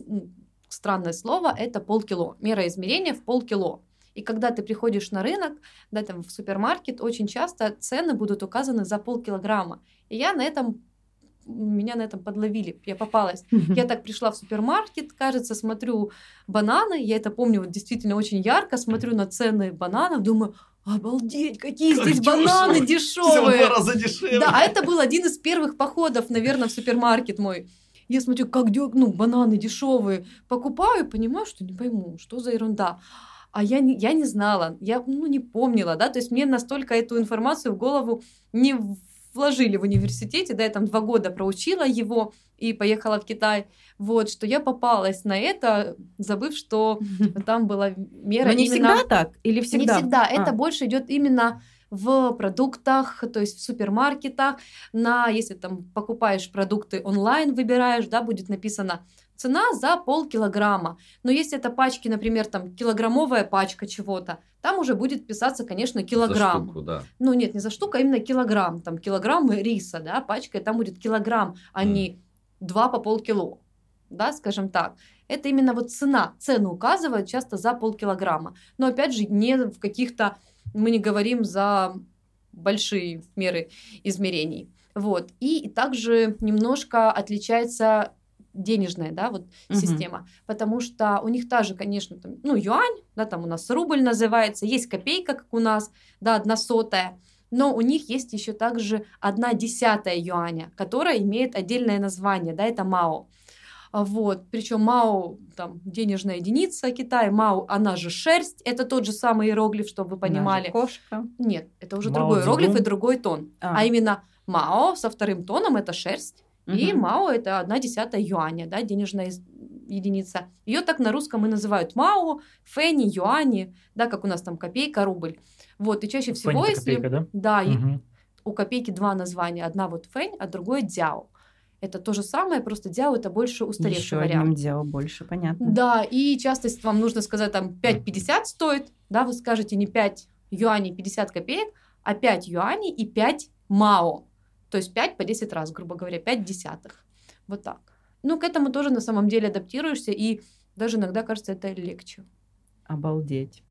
E: странное слово, это полкило, мера измерения в полкило. И когда ты приходишь на рынок, да, там в супермаркет, очень часто цены будут указаны за полкилограмма. И я на этом меня на этом подловили, я попалась. Я так пришла в супермаркет, кажется, смотрю бананы, я это помню вот действительно очень ярко, смотрю на цены бананов, думаю, Обалдеть, какие как здесь дешево. бананы дешевые.
B: В два раза дешевле.
E: Да, а это был один из первых походов, наверное, в супермаркет мой. Я смотрю, как ну, бананы дешевые. Покупаю, понимаю, что не пойму, что за ерунда. А я не, я не знала, я ну, не помнила, да, то есть мне настолько эту информацию в голову не вложили в университете, да, я там два года проучила его и поехала в Китай, вот, что я попалась на это, забыв, что там была мера
D: Но не именно... всегда так? Или всегда?
E: Не всегда, а. это больше идет именно в продуктах, то есть в супермаркетах, на, если там покупаешь продукты онлайн, выбираешь, да, будет написано цена за полкилограмма. Но если это пачки, например, там килограммовая пачка чего-то, там уже будет писаться, конечно, килограмм.
B: За штуку, да.
E: Ну нет, не за штуку, а именно килограмм. Там килограмм риса, да, пачка, и там будет килограмм, а mm. не два по полкило, да, скажем так. Это именно вот цена, цену указывают часто за полкилограмма. Но опять же, не в каких-то, мы не говорим за большие меры измерений. Вот. И также немножко отличается денежная, да, вот угу. система, потому что у них та же, конечно, там, ну, юань, да, там у нас рубль называется, есть копейка, как у нас, да, одна сотая, но у них есть еще также одна десятая юаня, которая имеет отдельное название, да, это мао. А вот, причем Мао, там, денежная единица Китая, Мао, она же шерсть, это тот же самый иероглиф, чтобы вы понимали. Она
D: же кошка.
E: Нет, это уже Мао другой иероглиф и другой тон. А. а именно Мао со вторым тоном это шерсть, Угу. И Мао это одна десятая юаня, да, денежная единица. Ее так на русском и называют Мао, Фэни, юани, да, как у нас там копейка, рубль. Вот, и чаще всего,
C: Фэнь если... Копейка, да?
E: Да, угу. у копейки два названия. Одна вот Фэнь, а другое Дяо. Это то же самое, просто Дяо это больше устаревший Еще вариант.
D: Еще Дяо больше, понятно.
E: Да, и часто, если вам нужно сказать, там, 5,50 стоит, да, вы скажете не 5 юаней 50 копеек, а 5 юаней и 5 мао. То есть 5 по 10 раз, грубо говоря, 5 десятых. Вот так. Ну, к этому тоже на самом деле адаптируешься, и даже иногда кажется это легче.
D: Обалдеть.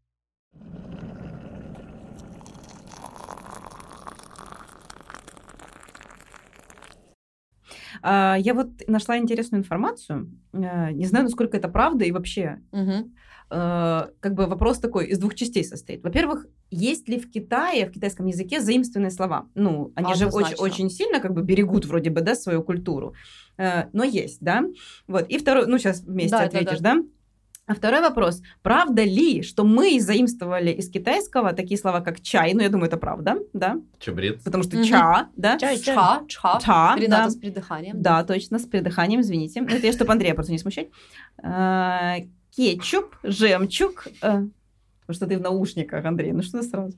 D: А, я вот нашла интересную информацию. Э, не знаю, насколько это правда и вообще.
E: Угу.
D: Как бы вопрос такой из двух частей состоит. Во-первых, есть ли в Китае, в китайском языке заимствованные слова? Ну, они же очень, очень сильно как бы берегут вроде бы, да, свою культуру. Э, но есть, да? Вот. И второй, ну, сейчас вместе да, ответишь, да? да? А второй вопрос. Правда ли, что мы заимствовали из китайского такие слова, как чай? Ну, я думаю, это правда, да?
B: Че, бред?
D: Потому что ча, да?
E: Чай, ча, ча.
D: Ча,
E: Рената
D: да.
E: с придыханием.
D: Да, точно, с придыханием, извините. Это я, чтобы Андрея просто не смущать. Кетчуп, жемчуг. А, потому что ты в наушниках, Андрей, ну что сразу?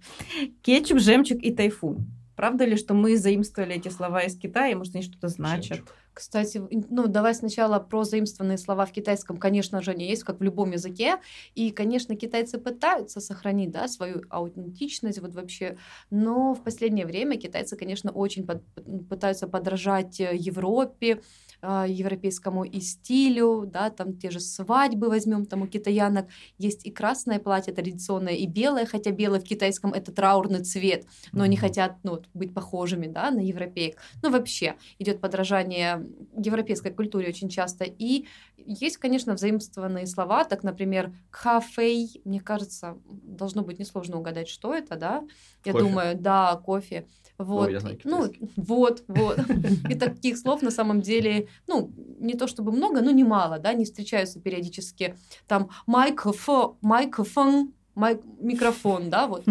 D: Кетчуп, жемчуг и тайфун. Правда ли, что мы заимствовали эти слова из Китая, может, они что-то значат? Жемчуг.
E: Кстати, ну давай сначала про заимствованные слова в китайском, конечно же, они есть, как в любом языке. И, конечно, китайцы пытаются сохранить да, свою аутентичность вот вообще. Но в последнее время китайцы, конечно, очень под, пытаются подражать э, Европе, а, европейскому и стилю, да, там те же свадьбы возьмем, там у китаянок есть и красное платье традиционное, и белое, хотя белое в китайском это траурный цвет, но они хотят ну, быть похожими, да, на европеек. Ну, вообще, идет подражание европейской культуре очень часто. И есть, конечно, взаимствованные слова, так, например, кафе, мне кажется, должно быть несложно угадать, что это, да? Я кофе. думаю, да, кофе. Вот. О,
B: я знаю
E: ну, вот, вот. И таких слов на самом деле, ну, не то чтобы много, но немало, да, не встречаются периодически. Там микрофон, микрофон, майк, микрофон, да, вот.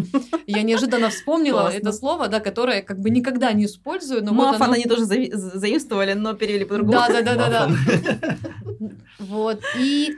E: Я неожиданно вспомнила Классно. это слово, да, которое как бы никогда не использую. Но
D: Мафан
E: вот оно...
D: они тоже зави- заимствовали, но перевели по-другому.
E: Да, да, да, да, да. Вот. И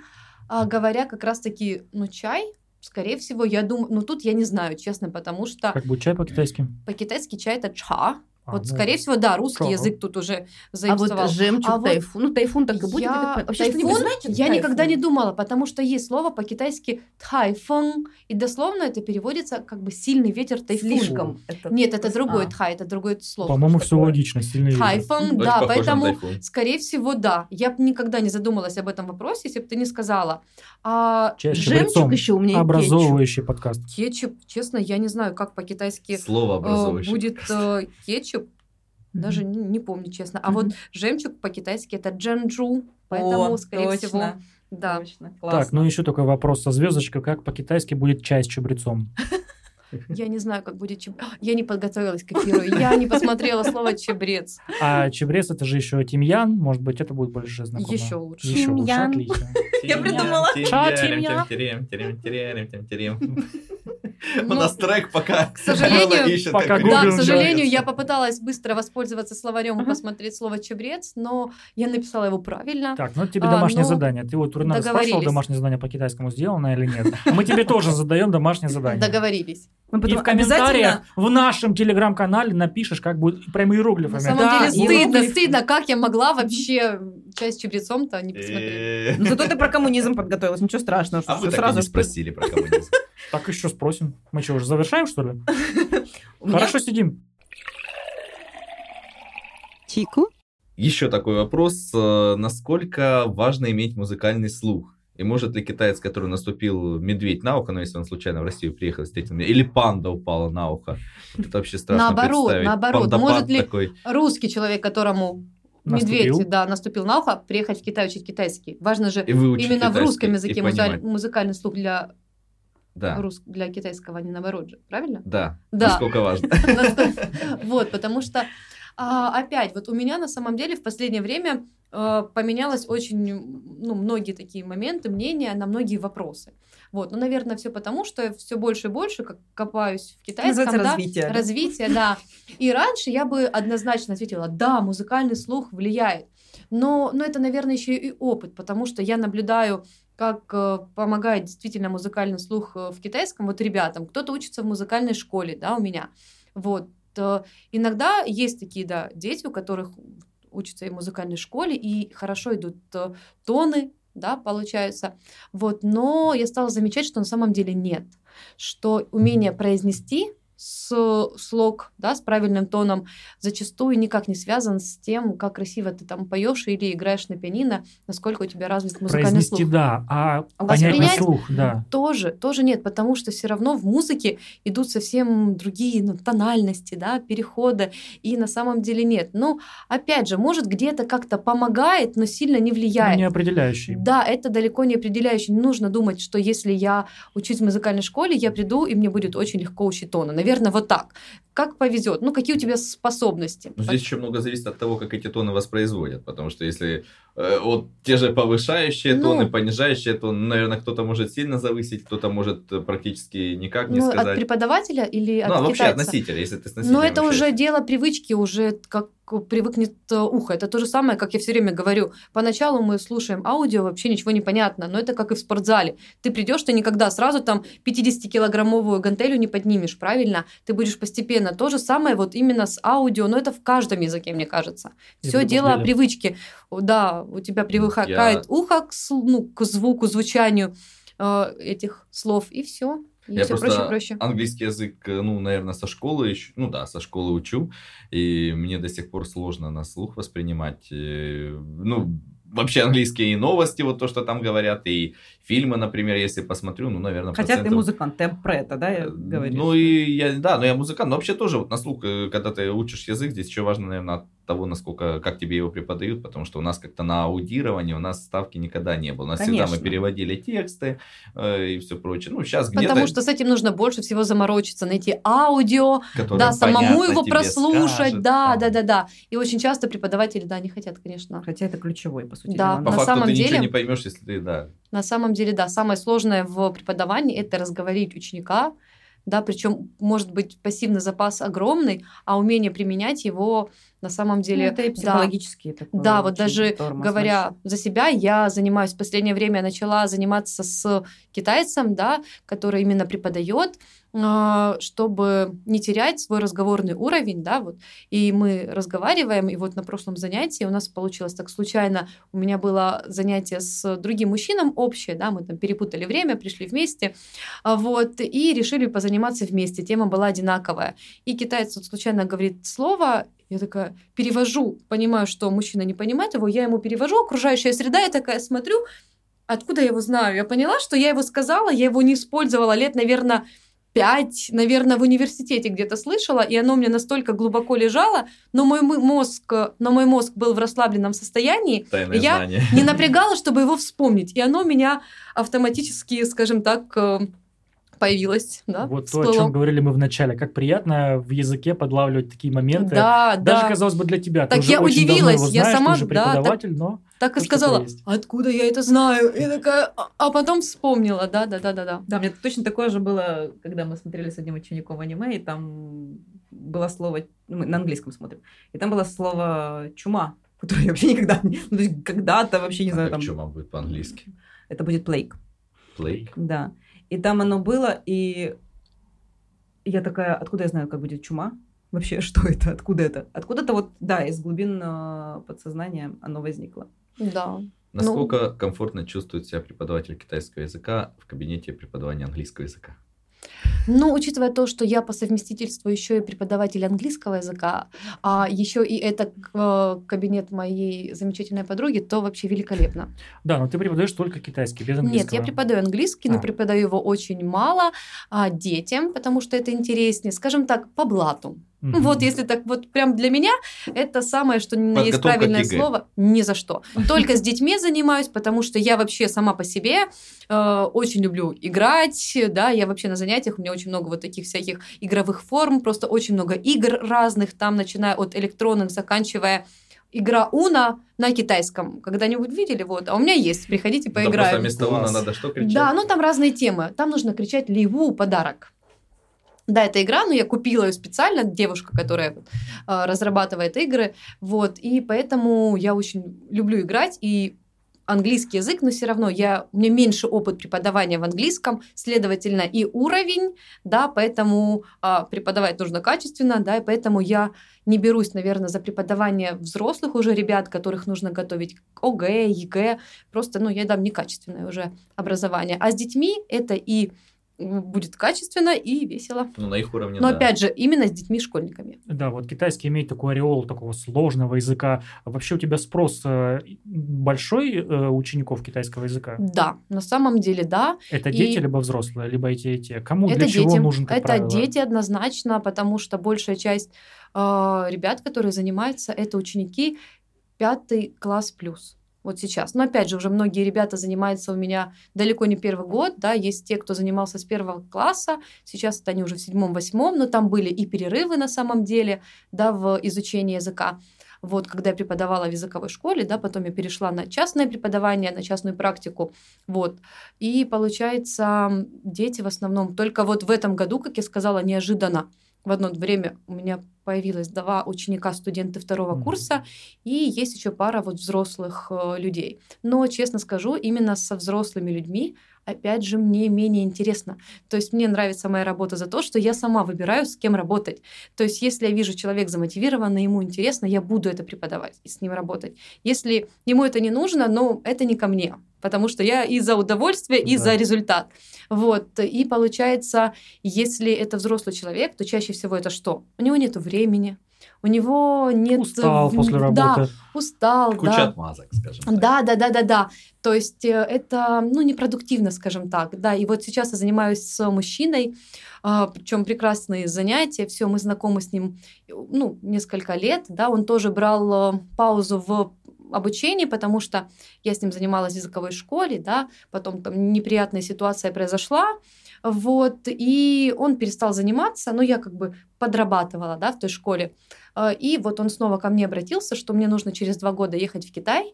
E: а, говоря как раз-таки, ну, чай, Скорее всего, я думаю, ну тут я не знаю, честно, потому что...
C: Как будет чай по-китайски?
E: По-китайски чай это ча, А, вот, ну, скорее всего, да, русский что? язык тут уже заимствовал.
D: А вот жемчуг, а тайфун, вот, ну, тайфун так и будет.
E: Я... Вообще, тайфун, знаете, я тайфун? никогда не думала, потому что есть слово по-китайски тайфун, и дословно это переводится как бы сильный ветер тайфун.
D: Слишком.
E: Это... Нет, это другой а. тхай, это другое слово.
C: По-моему, все логично, сильный ветер.
E: Тайфун, да, поэтому, скорее всего, да. Я бы никогда не задумалась об этом вопросе, если бы ты не сказала. А
C: жемчуг еще у меня Образовывающий подкаст.
E: Кетчуп, честно, я не знаю, как по-китайски
B: слово образовывающий
E: будет э, кетчуп. Даже не, не помню, честно. А mm-hmm. вот жемчуг по-китайски это джанджу, поэтому, О, скорее точно. всего, да.
C: Точно. Так, ну еще такой вопрос со звездочкой, как по-китайски будет чай с чабрецом?
E: Я не знаю, как будет чебрец. Я не подготовилась к эфиру. Я не посмотрела слово чебрец.
C: А чебрец это же еще тимьян. Может быть, это будет больше знакомо.
E: Еще лучше.
C: Еще лучше, отлично.
D: Я придумала.
B: Ча, тимьян. У ну, нас трек пока.
E: К сожалению, пока да, к сожалению, я попыталась быстро воспользоваться словарем и посмотреть слово чебрец, но я написала его правильно.
C: Так, ну тебе домашнее задание. Ты вот Турнадо спрашивал, домашнее задание по китайскому сделано или нет. Мы тебе тоже задаем домашнее задание.
E: Договорились.
C: Мы потом и в комментариях в нашем телеграм-канале напишешь, как будет прям иероглифами. На
E: самом да, деле стыдно, стыдно, как я могла вообще часть чебрецом-то не посмотреть.
D: Ну зато ты про коммунизм подготовилась, ничего страшного.
B: А вы сразу спросили про коммунизм.
C: Так еще спросим. Мы что, уже завершаем, что ли? Хорошо сидим.
A: Чику?
B: Еще такой вопрос. Э, насколько важно иметь музыкальный слух? И может ли китаец, который наступил медведь на ухо, ну если он случайно в Россию приехал, встретил меня, или панда упала на ухо? Вот это вообще страшно
E: Наоборот,
B: представить.
E: наоборот. Может ли такой... русский человек, которому медведь, наступил. да, наступил на ухо, приехать в Китай учить китайский? Важно же именно в русском языке музыкальный слух для да. рус... для китайского, а не наоборот же, правильно?
B: Да. Да. Насколько важно.
E: Вот, потому что а, опять, вот у меня на самом деле в последнее время э, поменялось очень, ну, многие такие моменты, мнения на многие вопросы. Вот, ну, наверное, все потому, что я все больше и больше как копаюсь в китайском, да,
D: развитие.
E: развитие, да. И раньше я бы однозначно ответила, да, музыкальный слух влияет. Но, но это, наверное, еще и опыт, потому что я наблюдаю как э, помогает действительно музыкальный слух э, в китайском вот ребятам. Кто-то учится в музыкальной школе, да, у меня. Вот, иногда есть такие, да, дети, у которых учатся и в музыкальной школе, и хорошо идут э, тоны, да, получаются. Вот, но я стала замечать, что на самом деле нет. Что умение произнести с слог, да, с правильным тоном, зачастую никак не связан с тем, как красиво ты там поешь или играешь на пианино, насколько у тебя развит музыкальный
C: Произнести,
E: слух.
C: да, а, а понять слух, да.
E: Тоже, тоже нет, потому что все равно в музыке идут совсем другие ну, тональности, да, переходы, и на самом деле нет. Ну, опять же, может где-то как-то помогает, но сильно не влияет.
C: Не определяющий.
E: Да, это далеко не определяющий. Не нужно думать, что если я учусь в музыкальной школе, я приду, и мне будет очень легко учить тоны. Наверное, наверное, вот так. Как повезет? Ну, какие у тебя способности?
B: Ну, здесь еще много зависит от того, как эти тоны воспроизводят. Потому что если э, вот те же повышающие ну, тоны, понижающие тоны, наверное, кто-то может сильно завысить, кто-то может э, практически никак не
E: ну,
B: сказать.
E: от преподавателя или от
B: Ну,
E: а
B: вообще от носителя, если ты с носителем
E: Но это уже дело привычки, уже как привыкнет э, ухо. Это то же самое, как я все время говорю. Поначалу мы слушаем аудио, вообще ничего не понятно, но это как и в спортзале. Ты придешь, ты никогда сразу там 50-килограммовую гантелю не поднимешь, правильно? Ты будешь постепенно. То же самое вот именно с аудио, но это в каждом языке, мне кажется. Все дело о привычке. Да, у тебя привыкает я... ухо к, ну, к звуку, звучанию э, этих слов, и все.
B: И я просто проще, проще. английский язык, э, ну, наверное, со школы, еще, ну да, со школы учу, и мне до сих пор сложно на слух воспринимать. Э, ну, вообще английские новости, вот то, что там говорят, и фильмы, например, если посмотрю, ну, наверное,
D: Хотя процентов... ты музыкант, ты про это, да, я говорю?
B: Ну, и я, да, но я музыкант, но вообще тоже вот на слух, когда ты учишь язык, здесь еще важно, наверное, того, насколько, как тебе его преподают, потому что у нас как-то на аудирование у нас ставки никогда не было. У нас Конечно. всегда мы переводили тексты э, и все прочее. Ну, сейчас
E: где-то... Потому что с этим нужно больше всего заморочиться, найти аудио, да, самому его прослушать, скажет, да, да, да, да. И очень часто преподаватели, да, не хотят, конечно.
D: Хотя это ключевой, по сути.
E: Да,
B: по
E: на
B: факту
E: самом
B: ты
E: деле,
B: ничего не поймешь, если ты, да.
E: На самом деле, да, самое сложное в преподавании – это разговорить ученика, да, причем может быть пассивный запас огромный, а умение применять его на самом деле... Ну,
D: это и психологически.
E: Да, да вот даже говоря за себя, я занимаюсь в последнее время, начала заниматься с китайцем, да, который именно преподает, чтобы не терять свой разговорный уровень, да, вот, и мы разговариваем, и вот на прошлом занятии у нас получилось так случайно, у меня было занятие с другим мужчином общее, да, мы там перепутали время, пришли вместе, а, вот, и решили позаниматься вместе, тема была одинаковая, и китаец вот случайно говорит слово, я такая перевожу, понимаю, что мужчина не понимает его, я ему перевожу, окружающая среда, я такая смотрю, откуда я его знаю? Я поняла, что я его сказала, я его не использовала лет, наверное, пять, наверное, в университете где-то слышала, и оно мне настолько глубоко лежало, но мой мозг, но мой мозг был в расслабленном состоянии,
B: Тайное
E: я
B: знание.
E: не напрягала, чтобы его вспомнить, и оно меня автоматически, скажем так, появилась, да,
C: Вот всплыло. то, о чем говорили мы в начале. Как приятно в языке подлавливать такие моменты.
E: Да,
C: Даже,
E: да.
C: казалось бы, для тебя.
E: Так
C: ты
E: я
C: уже очень
E: удивилась,
C: давно его
E: я
C: знаешь,
E: сама,
C: ты уже
E: да,
C: преподаватель, но...
E: Так и сказала,
C: есть.
E: откуда я это знаю? И такая, а, а потом вспомнила, да, да, да, да, да.
D: Да, мне точно такое же было, когда мы смотрели с одним учеником аниме, и там было слово, мы на английском смотрим, и там было слово чума, которое я вообще никогда, ну, то есть когда-то вообще не
B: а
D: знаю,
B: как
D: там...
B: чума будет по-английски?
D: Это будет plague.
B: Plague?
D: Да. И там оно было, и я такая, откуда я знаю, как будет чума? Вообще, что это? Откуда это? Откуда-то вот, да, из глубин э, подсознания оно возникло.
E: Да.
B: Насколько ну... комфортно чувствует себя преподаватель китайского языка в кабинете преподавания английского языка?
E: Ну, учитывая то, что я по совместительству еще и преподаватель английского языка, а еще и это э, кабинет моей замечательной подруги, то вообще великолепно.
C: Да, но ты преподаешь только китайский, без английского.
E: Нет, я преподаю английский, а. но преподаю его очень мало а, детям, потому что это интереснее, скажем так, по блату. Mm-hmm. Вот если так вот прям для меня, это самое, что не есть правильное слово. Ни за что. Только с детьми занимаюсь, потому что я вообще сама по себе э, очень люблю играть, да, я вообще на занятиях, у меня очень много вот таких всяких игровых форм, просто очень много игр разных, там, начиная от электронных, заканчивая игра Уна на китайском. Когда-нибудь видели? Вот. А у меня есть. Приходите, поиграем. Да, просто
B: вместо Уна надо что кричать?
E: Да, ну там разные темы. Там нужно кричать Ливу подарок. Да, это игра, но я купила ее специально, девушка, которая э, разрабатывает игры, вот, и поэтому я очень люблю играть, и английский язык, но все равно я, у меня меньше опыт преподавания в английском, следовательно, и уровень, да, поэтому а, преподавать нужно качественно, да, и поэтому я не берусь, наверное, за преподавание взрослых уже ребят, которых нужно готовить к ОГЭ, ЕГЭ, просто, ну, я дам некачественное уже образование. А с детьми это и будет качественно и весело.
B: Ну, на их уровне,
E: Но
B: да.
E: опять же, именно с детьми-школьниками.
C: Да, вот китайский имеет такой ореол такого сложного языка. Вообще у тебя спрос э, большой э, учеников китайского языка?
E: Да, на самом деле да.
C: Это дети, и... либо взрослые, либо эти и те? Кому,
E: это
C: для
E: дети.
C: чего нужен, как
E: Это
C: правило?
E: дети однозначно, потому что большая часть э, ребят, которые занимаются, это ученики пятый класс плюс вот сейчас. Но опять же, уже многие ребята занимаются у меня далеко не первый год, да, есть те, кто занимался с первого класса, сейчас это они уже в седьмом-восьмом, но там были и перерывы на самом деле, да, в изучении языка. Вот, когда я преподавала в языковой школе, да, потом я перешла на частное преподавание, на частную практику, вот. И получается, дети в основном только вот в этом году, как я сказала, неожиданно, в одно время у меня появилось два ученика, студенты второго mm-hmm. курса, и есть еще пара вот взрослых э, людей. Но, честно скажу, именно со взрослыми людьми, опять же, мне менее интересно. То есть мне нравится моя работа за то, что я сама выбираю, с кем работать. То есть если я вижу, человек замотивирован, ему интересно, я буду это преподавать и с ним работать. Если ему это не нужно, ну, это не ко мне потому что я и за удовольствие, и да. за результат. Вот. И получается, если это взрослый человек, то чаще всего это что? У него нет времени, у него нет...
C: Устал после работы.
E: Да, устал,
B: Куча
E: да.
B: отмазок, скажем так.
E: Да, да, да, да, да. То есть э, это, ну, непродуктивно, скажем так. Да, и вот сейчас я занимаюсь с мужчиной, а, причем прекрасные занятия, все, мы знакомы с ним, ну, несколько лет, да, он тоже брал э, паузу в обучении, потому что я с ним занималась в языковой школе, да, потом там неприятная ситуация произошла, вот, и он перестал заниматься, но я как бы подрабатывала, да, в той школе, а, и вот он снова ко мне обратился, что мне нужно через два года ехать в Китай,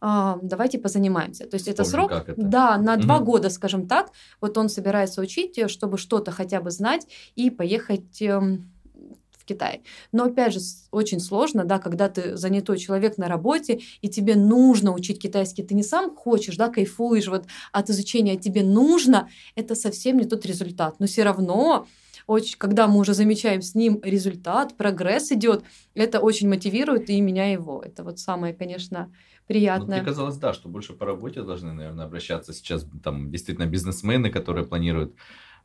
E: а, давайте позанимаемся. То есть Вспомним, это срок, это. да, на угу. два года, скажем так. Вот он собирается учить, э, чтобы что-то хотя бы знать и поехать эм, Китай. Но опять же, очень сложно, да, когда ты занятой человек на работе, и тебе нужно учить китайский, ты не сам хочешь, да, кайфуешь вот от изучения, а тебе нужно, это совсем не тот результат. Но все равно очень, когда мы уже замечаем с ним результат, прогресс идет, это очень мотивирует и меня его. Это вот самое, конечно, приятное.
B: Ну, мне казалось, да, что больше по работе должны, наверное, обращаться сейчас там действительно бизнесмены, которые планируют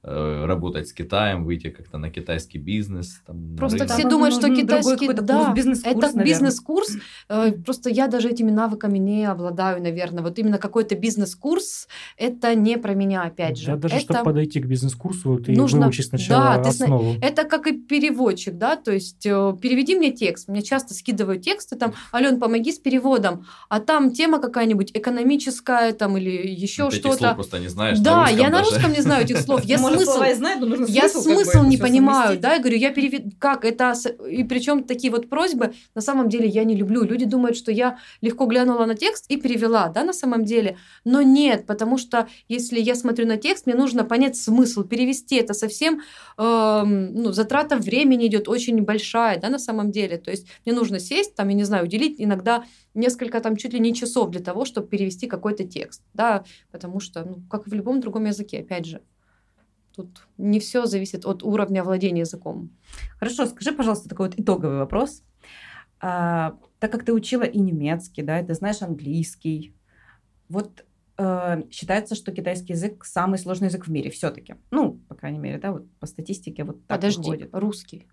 B: работать с Китаем, выйти как-то на китайский бизнес. Там,
E: просто все думают, что китайский да, бизнес-курс, это бизнес-курс. Э, просто я даже этими навыками не обладаю, наверное. Вот именно какой-то бизнес-курс это не про меня, опять же.
C: Да, даже
E: это...
C: чтобы подойти к бизнес-курсу, ты нужно выучить сначала да, основу.
E: Ты... Это как и переводчик, да, то есть э, переведи мне текст. Мне часто скидывают тексты там, Ален, помоги с переводом, а там тема какая-нибудь экономическая там или еще что-то. Слов
B: просто не знаешь.
E: Да, на я даже. на русском не знаю этих слов. Я
D: смысл... знаю, но нужно
E: Я смысл, как бы, не понимаю, да, я говорю, я переведу, как? Это, и причем такие вот просьбы, на самом деле я не люблю. Люди думают, что я легко глянула на текст и перевела, да, на самом деле, но нет, потому что если я смотрю на текст, мне нужно понять смысл, перевести это совсем, э, ну, затрата времени идет очень большая, да, на самом деле, то есть мне нужно сесть, там, я не знаю, уделить иногда несколько там чуть ли не часов для того, чтобы перевести какой-то текст, да, потому что, ну, как в любом другом языке, опять же. Тут не все зависит от уровня владения языком.
D: Хорошо, скажи, пожалуйста, такой вот итоговый вопрос. А, так как ты учила и немецкий, да, и ты знаешь английский, вот э, считается, что китайский язык самый сложный язык в мире все-таки. Ну, по крайней мере, да, вот по статистике вот так
E: Подожди,
D: выходит.
E: русский.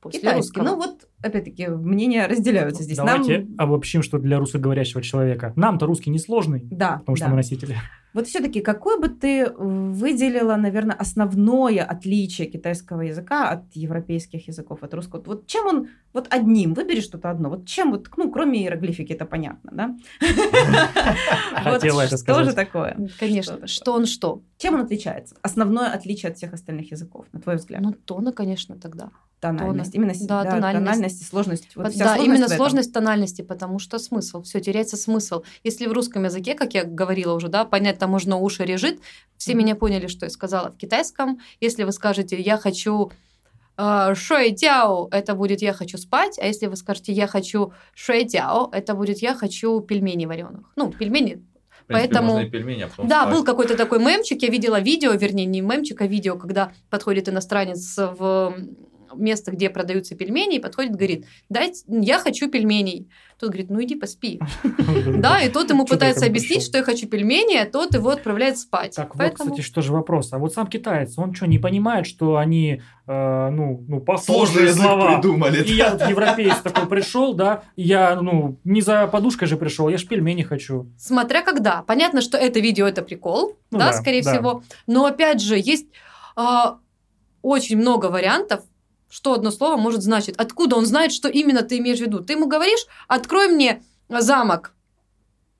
D: После Китайский. Русского. Ну вот, опять-таки, мнения разделяются здесь.
C: Давайте Нам... обобщим, что для русскоговорящего человека. Нам-то русский не сложный,
D: да,
C: потому что
D: да.
C: мы носители.
D: Вот все-таки какое бы ты выделила, наверное, основное отличие китайского языка от европейских языков, от русского? Вот чем он, вот одним, выбери что-то одно, вот чем вот, ну, кроме иероглифики, это понятно, да?
C: Хотела это
D: сказать. Что же такое?
E: Конечно, что он что?
D: Чем он отличается? Основное отличие от всех остальных языков, на твой взгляд?
E: Ну, тона, конечно, тогда.
D: Тональность. Именно
E: да, тональность.
D: Тональность и сложность.
E: Вот да, сложность именно сложность тональности, потому что смысл, все, теряется смысл. Если в русском языке, как я говорила уже, да, понять там можно уши режет, все mm-hmm. меня поняли, что я сказала в китайском. Если вы скажете «я хочу э, шуэй дяо», это будет «я хочу спать», а если вы скажете «я хочу шуэй дяо», это будет «я хочу пельменей вареных». Ну, пельмени
B: принципе, Поэтому, и пельмени, а
E: да, спать. был какой-то такой мемчик, я видела видео, вернее, не мемчик, а видео, когда подходит иностранец в место, где продаются пельмени, и подходит, говорит, дайте, я хочу пельменей. Тот говорит, ну иди поспи. Да, и тот ему пытается объяснить, что я хочу пельмени, а тот его отправляет спать.
C: Так вот, кстати, что же вопрос. А вот сам китаец, он что, не понимает, что они, э, ну, ну, похожие слова?
B: придумали.
C: И я европеец такой пришел, да, я, ну, не за подушкой же пришел, я ж пельмени хочу.
E: Смотря когда. Понятно, что это видео, это прикол, ну да, скорее всего. Но опять же, есть а, очень много вариантов, что одно слово может значить. Откуда он знает, что именно ты имеешь в виду? Ты ему говоришь, открой мне замок.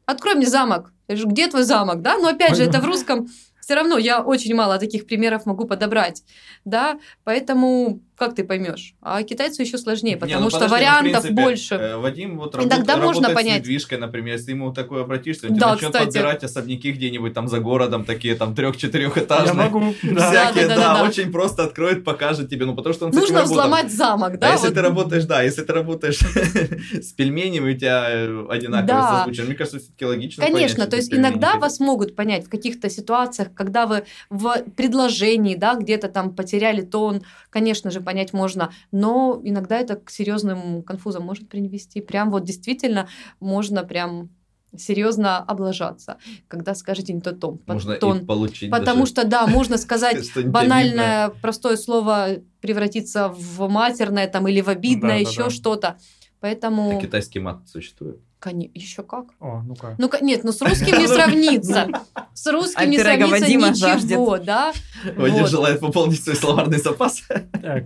E: Открой мне замок. Где твой замок, да? Но опять же, это в русском все равно я очень мало таких примеров могу подобрать, да, поэтому как ты поймешь? А китайцу еще сложнее, потому Не, ну, что подожди, ну, вариантов принципе, больше.
B: Э, Вадим вот работ, Иногда можно понять. с недвижкой, например, если ему такое обратишься, он да, начнет кстати. подбирать особняки где-нибудь там за городом, такие там трех-четырехэтажные. Я могу, да. Всякие, да, да, да, да, очень просто откроет, покажет тебе, ну потому что он
E: Нужно взломать замок, да?
B: А если ты работаешь, да, если ты работаешь с пельменями, у тебя одинаковые да. созвучие, мне кажется, все-таки логично
E: Конечно, то есть иногда вас могут понять в каких-то ситуациях, когда вы в предложении, да, где-то там потеряли тон, конечно же, понять можно, но иногда это к серьезным конфузам может привести. Прям вот действительно можно прям серьезно облажаться, когда скажете не тот тон.
B: Можно тон. И получить
E: Потому даже... что, да, можно сказать банальное, простое слово превратиться в матерное там, или в обидное, еще что-то. Поэтому...
B: А китайский мат существует?
E: Конечно, еще как?
C: О, ну-ка.
E: Ну нет, ну с русским не сравнится. С русским не сравнится ничего, да?
B: Вадим желает пополнить свой словарный запас.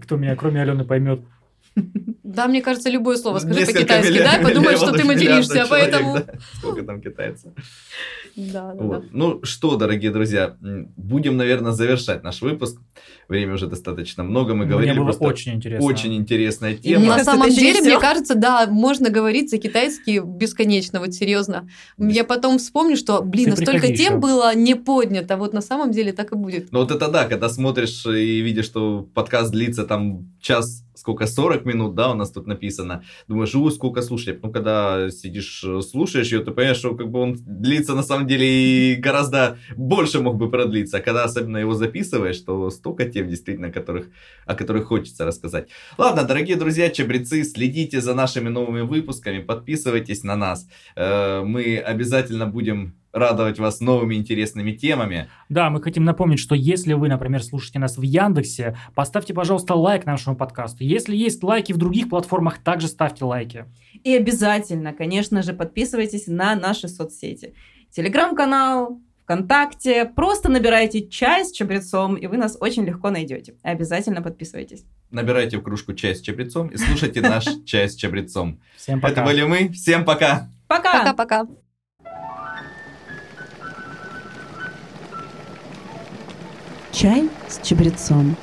C: Кто меня, кроме Алены, поймет?
E: Да, мне кажется, любое слово скажи по-китайски, да, подумай, что ты материшься, поэтому...
B: Сколько там китайцев.
E: Да, да, да.
B: Ну что, дорогие друзья, будем, наверное, завершать наш выпуск. Время уже достаточно много, мы говорили.
C: Мне было очень интересно.
B: Очень интересная тема.
E: На самом деле, мне кажется, да, можно говорить за-китайски бесконечно, вот серьезно. Я потом вспомню, что, блин, настолько тем было не поднято, вот на самом деле так и будет.
B: Ну вот это да, когда смотришь и видишь, что подкаст длится там час сколько, 40 минут, да, у нас тут написано. Думаешь, у, сколько слушать. Ну, когда сидишь, слушаешь ее, ты понимаешь, что как бы он длится на самом деле и гораздо больше мог бы продлиться. А когда особенно его записываешь, то столько тем действительно, которых, о которых хочется рассказать. Ладно, дорогие друзья, чабрецы, следите за нашими новыми выпусками, подписывайтесь на нас. Э, мы обязательно будем радовать вас новыми интересными темами.
C: Да, мы хотим напомнить, что если вы, например, слушаете нас в Яндексе, поставьте, пожалуйста, лайк нашему подкасту. Если есть лайки в других платформах, также ставьте лайки.
D: И обязательно, конечно же, подписывайтесь на наши соцсети. Телеграм-канал, ВКонтакте. Просто набирайте чай с чабрецом, и вы нас очень легко найдете. Обязательно подписывайтесь.
B: Набирайте в кружку чай с чабрецом и слушайте наш чай с чабрецом.
C: Всем пока.
B: Это были мы. Всем пока.
D: Пока.
E: Пока-пока.
A: Чай с чабрецом.